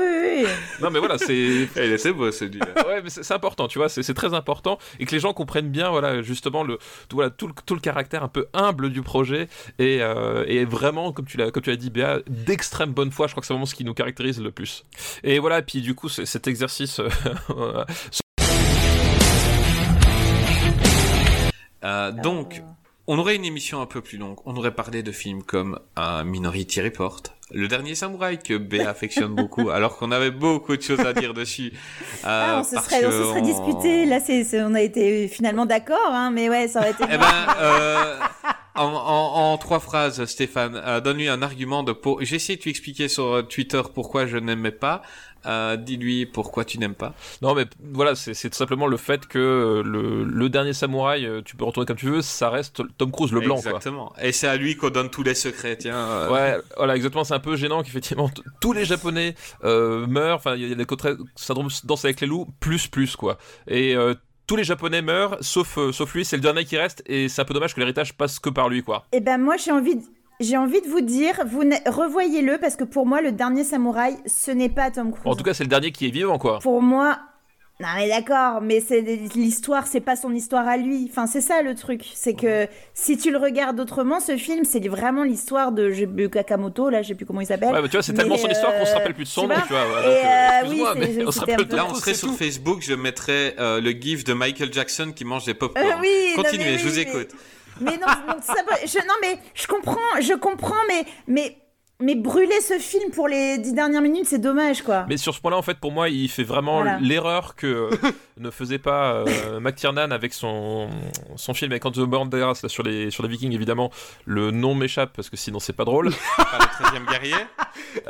Non, mais voilà, c'est. c'est beau celui-là. Ouais, mais c'est c'est important, tu vois, c'est c'est très important et que les gens comprennent bien, voilà, justement le, tout, voilà, tout le, tout le caractère un peu humble du projet et, euh, et vraiment, comme tu l'as, comme tu l'as dit, Béa, d'extrême bonne foi. Je crois que c'est vraiment ce qui nous caractérise le plus. Et voilà, puis du coup, c'est- cet exercice. euh, Euh, donc, on aurait une émission un peu plus longue. On aurait parlé de films comme un Minority Report, Le Dernier Samouraï que Béa affectionne beaucoup, alors qu'on avait beaucoup de choses à dire dessus. Euh, Ah, on se parce serait, on se serait on- disputé. Là, c'est, on a été finalement d'accord, hein, mais ouais, ça aurait été. Eh ben, euh, en, en- en trois phrases, Stéphane, euh, donne-lui un argument de pour. J'ai essayé de lui expliquer sur Twitter pourquoi je n'aimais pas. Euh, Dis-lui pourquoi tu n'aimes pas? Non, mais voilà, c'est tout simplement le fait que euh, le, le dernier samouraï, euh, tu peux retourner comme tu veux, ça reste Tom Cruise le blanc, quoi. Exactement. Et c'est à lui qu'on donne tous les secrets. Tiens. euh, Ouais, voilà, exactement. C'est un peu gênant qu'effectivement tous les Japonais euh, meurent. Enfin, il y a des côtés syndrome danse avec les loups plus plus quoi. Et euh, tous les Japonais meurent, sauf euh, sauf lui. C'est le dernier qui reste, et c'est un peu dommage que l'héritage passe que par lui quoi. Eh ben moi j'ai envie de... J'ai envie de vous dire, vous revoyez-le parce que pour moi le dernier samouraï, ce n'est pas Tom Cruise. En tout cas, c'est le dernier qui est vivant quoi. Pour moi, non mais d'accord, mais c'est l'histoire, c'est pas son histoire à lui. Enfin c'est ça le truc, c'est que si tu le regardes autrement, ce film, c'est vraiment l'histoire de Kakamoto, là, je sais plus comment il s'appelle. Ouais, mais tu vois, c'est tellement son histoire qu'on se euh, rappelle plus de son tu nom, vois tu vois. ouais, Et, donc, euh, euh, excuse-moi, oui, on se rappelle Là, on serait sur tout. Facebook, je mettrais euh, le gif de Michael Jackson qui mange des pop-corn. Euh, oui, non, Continuez, mais je vous mais- écoute. Mais non, ça je, non mais je comprends, je comprends, mais mais mais brûler ce film pour les dix dernières minutes, c'est dommage quoi. Mais sur ce point-là, en fait, pour moi, il fait vraiment Voilà. l'erreur que ne faisait pas euh, McTiernan avec son, son film avec Antonio Banderas là, sur les sur les Vikings. Évidemment, le nom m'échappe parce que sinon c'est pas drôle. Pas le 13 guerrier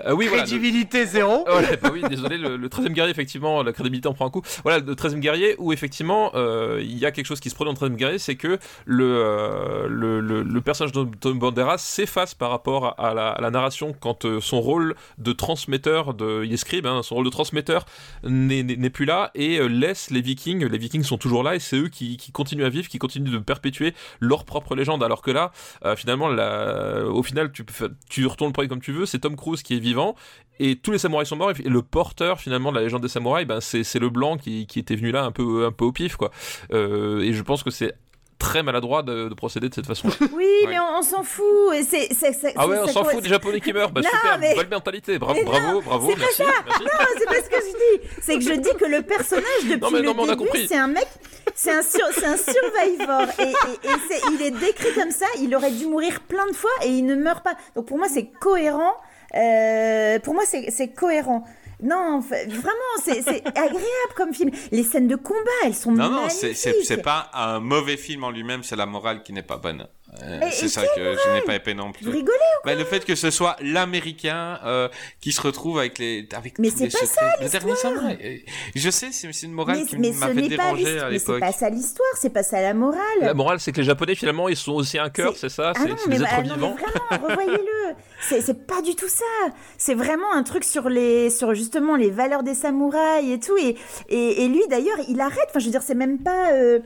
Euh, oui, voilà. Crédibilité zéro. Oh, ouais, bah oui, désolé, le, le 13e guerrier, effectivement, la crédibilité en prend un coup. Voilà, le 13e guerrier, où effectivement, euh, il y a quelque chose qui se produit dans le 13e guerrier, c'est que le, euh, le, le, le personnage de Tom Banderas s'efface par rapport à la, à la narration quand euh, son rôle de transmetteur, de, il est scribe, hein, son rôle de transmetteur n'est plus là, et euh, laisse les les Vikings, les Vikings sont toujours là et c'est eux qui, continuent à vivre, qui continuent de perpétuer leur propre légende. Alors que là, euh, finalement, au final, tu, retournes le premier comme tu veux, c'est Tom Cruise qui est vivant et tous les samouraïs sont morts et le porteur finalement de la légende des samouraïs, ben, c'est le blanc qui, qui était venu là un peu, un peu au pif. quoi. Euh, et je pense que c'est très maladroit de, de procéder de cette façon. Oui, mais on, on s'en fout. et c'est- c'est- c'est- Ah ouais, on s'en fout des Japonais qui meurent. Bah Non, super, mais- bonne mentalité. Bravo, Mais bravo, bravo, c'est pas ça. merci. Non, c'est pas ce que je dis. C'est que je dis que le personnage depuis Non, mais non, le début, c'est un mec, c'est un sur, c'est un survivor et, et- et c'est- il est décrit comme ça. Il aurait dû mourir plein de fois et il ne meurt pas. Donc pour moi, c'est cohérent. Euh, pour moi, c'est c'est cohérent. Non, vraiment, c'est agréable comme film. Les scènes de combat, elles sont Non, non, magnifiques. c'est c'est pas un mauvais film en lui-même, c'est la morale qui n'est pas bonne. Euh, c'est ça que je n'ai pas épais non plus. Vous rigolez ou Bah, Le fait que ce soit l'américain euh, qui se retrouve avec les avec Mais c'est pas ça, le dernier samouraï. Je sais, c'est une morale Mais, qui m'a ce fait n'est pas déranger à Mais c'est l'époque. pas ça l'histoire. C'est pas ça la morale. La morale, c'est que les Japonais, finalement, ils sont aussi un cœur, c'est ça Ah C'est des bah, êtres non, vivants revoyez-le. C'est c'est pas du tout ça. C'est vraiment un truc sur les, sur justement les valeurs des samouraïs et tout. Et, et, et lui d'ailleurs, il arrête. Enfin, je veux dire, c'est même pas. euh,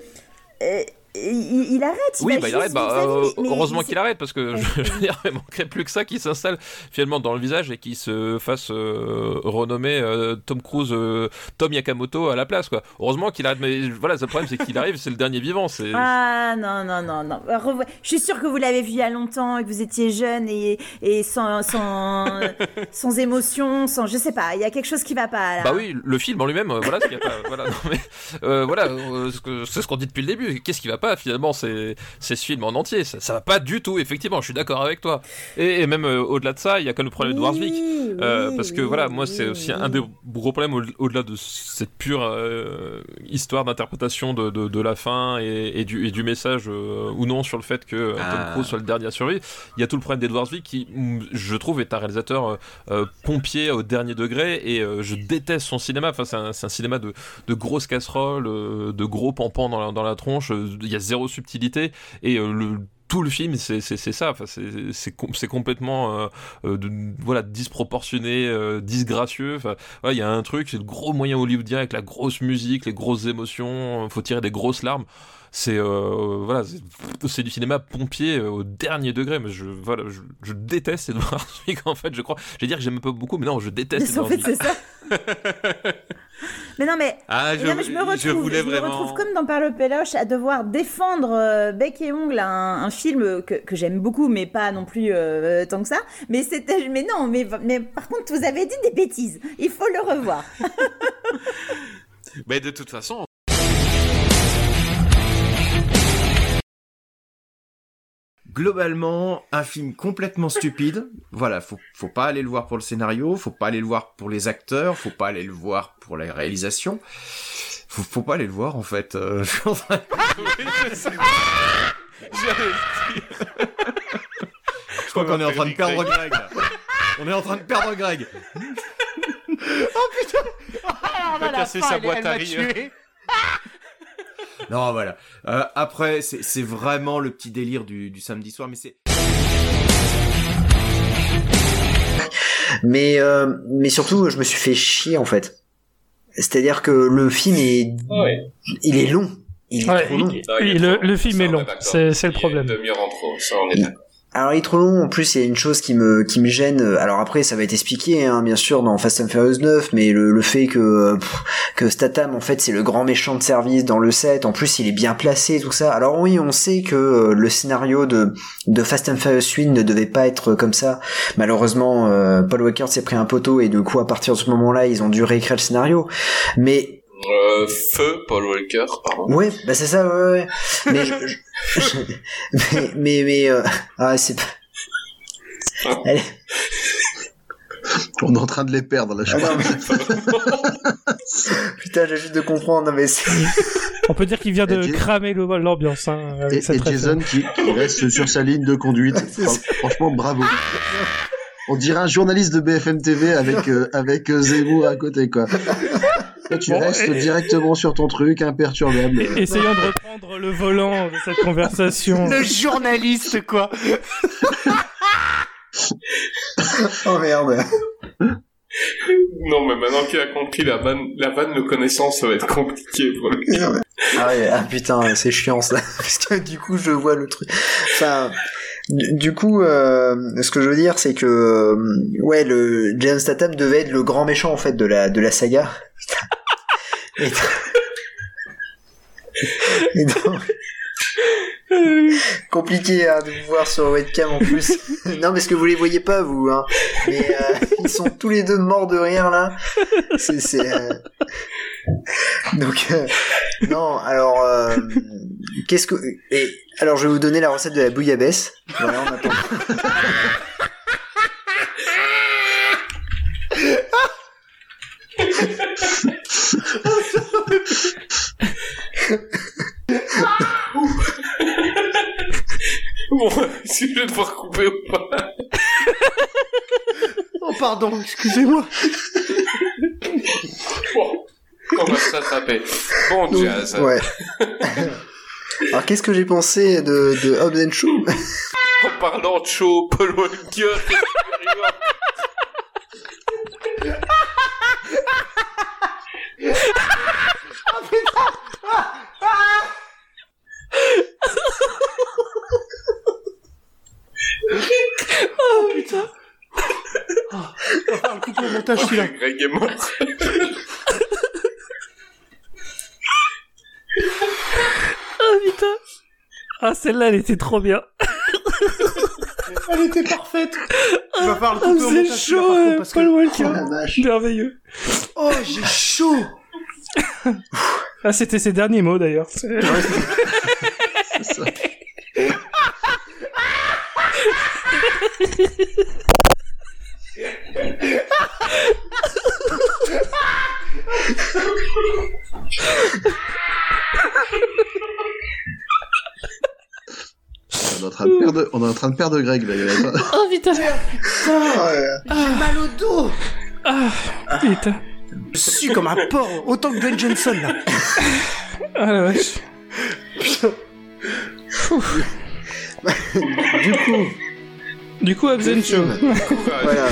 euh, il, il arrête. Il Oui, bah il arrête. Bah, euh. Mais heureusement qu'il arrête parce que je, je il manquerait plus que ça qu'il s'installe finalement dans le visage et qu'il se fasse euh, renommer euh, Tom Cruise, euh, Tom Yakamoto à la place quoi. Heureusement qu'il arrête. Mais voilà, le problème c'est qu'il arrive, c'est le dernier vivant. C'est Ah non, non, non, non. Revo- Je suis sûre que vous l'avez vu il y a longtemps et que vous étiez jeune et, et sans, sans, sans émotion, sans. Je sais pas, il y a quelque chose qui va pas là. Bah oui, le film en lui-même, voilà ce qu'il y a pas. Voilà, non, mais, voilà, c'est ce qu'on dit depuis le début. Qu'est-ce qui va pas finalement C'est c'est ce film en entier. Ça, ça va pas du tout. Effectivement, je suis d'accord avec toi. Et, et même euh, au-delà de ça, il y a quand même le problème de Warswick, Euh, parce que voilà, moi c'est aussi un des gros problèmes au- au-delà de cette pure euh, histoire d'interprétation de, de, de la fin et, et du, et du message euh, ou non sur le fait que euh, Tom Ah. Cruise soit le dernier à survivre. Il y a tout le problème d'Edward Zwick qui, je trouve, est un réalisateur pompier au dernier degré et euh, je déteste son cinéma. Enfin, c'est un, c'est un cinéma de, de grosses casseroles, de gros pampans dans la, dans la tronche. Il y a zéro subtilité et euh, le tout le film, c'est ça. Enfin, c'est c'est com- c'est complètement euh, euh, de- voilà disproportionné, euh, disgracieux. Enfin, il y a un truc, c'est le gros moyen hollywoodien avec la grosse musique, les grosses émotions. Faut tirer des grosses larmes. C'est euh, voilà, c'est- du cinéma pompier au dernier degré. Mais je voilà, je, je déteste Edward Zwick en fait. Je crois. J'allais dire que j'aime pas beaucoup, mais non, je déteste. Mais en Edward fait, Zwick. c'est ça. mais non, mais. Ah, je- non, mais je me je retrouve, voulais me vraiment- retrouve comme dans Par le Péloche à devoir défendre euh, bec et ongle un, un film que, que j'aime beaucoup, mais pas non plus euh, tant que ça. Mais c'était, mais non, mais, mais par contre, vous avez dit des bêtises. Il faut le revoir. Mais de toute façon, Globalement, un film complètement stupide. Voilà, faut, faut pas aller le voir pour le scénario, faut pas aller le voir pour les acteurs, faut pas aller le voir pour la réalisation. Faut, faut pas aller le voir en fait. Euh, je suis en train de- Je crois qu'on est en train de perdre Greg. là. On est en train de perdre Greg. Oh putain Ah, la casser fin, sa boîte à rire. Non, voilà. Euh, après, c'est c'est vraiment le petit délire du, du samedi soir, mais c'est. Mais euh, mais surtout, je me suis fait chier en fait. C'est-à-dire que le film est, il est long. Il est Ouais, trop long. oui, le, le film est long, c'est c'est le problème. demi-heure en trop, ça on est d'accord. Alors il est trop long. En plus, il y a une chose qui me qui me gêne. Alors après, ça va être expliqué, hein, bien sûr, dans Fast and Furious 9, mais le, le fait que euh, que Statham, en fait, c'est le grand méchant de service dans le set. En plus, il est bien placé, tout ça. Alors oui, on sait que euh, le scénario de de Fast and Furious 8 ne devait pas être comme ça. Malheureusement, euh, Paul Walker s'est pris un poteau et du coup, à partir de ce moment-là, ils ont dû réécrire le scénario. Mais Euh, feu, Paul Walker, pardon. Ouais, bah c'est ça, ouais, ouais. Mais, je, je- mais, mais, mais, euh, ah, c'est pas. On est en train de les perdre là, je Ah crois. Putain, j'ai juste de comprendre, mais c'est. On peut dire qu'il vient de cramer l'ambiance hein, avec Et, cette et Jason qui, qui reste sur sa ligne de conduite. Fran- Franchement, bravo. On dirait un journaliste de BFM TV avec euh, avec euh, Zemmour à côté, quoi. Toi, tu Bon, restes et- directement sur ton truc, imperturbable. Essayons de reprendre le volant de cette conversation. Le journaliste, quoi. oh merde. Non, mais maintenant qu'il a compris la vanne, la vanne de connaissance, ça va être compliqué pour lui. Ah, ouais, ah putain, c'est chiant ça. Parce que du coup, je vois le truc. Enfin, du coup, euh, ce que je veux dire, c'est que euh, ouais, le James Statham devait être le grand méchant en fait de la de la saga. Et, et donc, compliqué hein, de vous voir sur webcam en plus. non, parce que vous les voyez pas vous. Hein. Mais euh, ils sont tous les deux morts de rire là. C'est Donc euh, non, alors euh, qu'est-ce que et alors je vais vous donner la recette de la bouillabaisse. Voilà, on attend. Bon, que je vais devoir couper ou pas Oh pardon, excusez-moi. Bon, on va se rattraper. Bon, Donc, jazz. ouais. Alors qu'est-ce que j'ai pensé de de Hobbs and Shaw? En parlant de show, Paul Walker. Oh putain. Oh, on va faire le couper au montage celui-là. Greg est mort. Ah putain. Ah celle-là elle était trop bien. Elle était parfaite. Faire le Ah, c'est chaud, par contre, parce Paul que... Walker. Oh. Merveilleux. Oh, j'ai chaud. Ah c'était ses derniers mots d'ailleurs. On est en train de perdre, on est en train de perdre Greg là. il y a. Oh putain. J'ai mal au dos. Ah putain. Je suis comme un porc, autant que Dwayne Johnson là. Ah la vache. Du coup, Du coup Absen Show. voilà.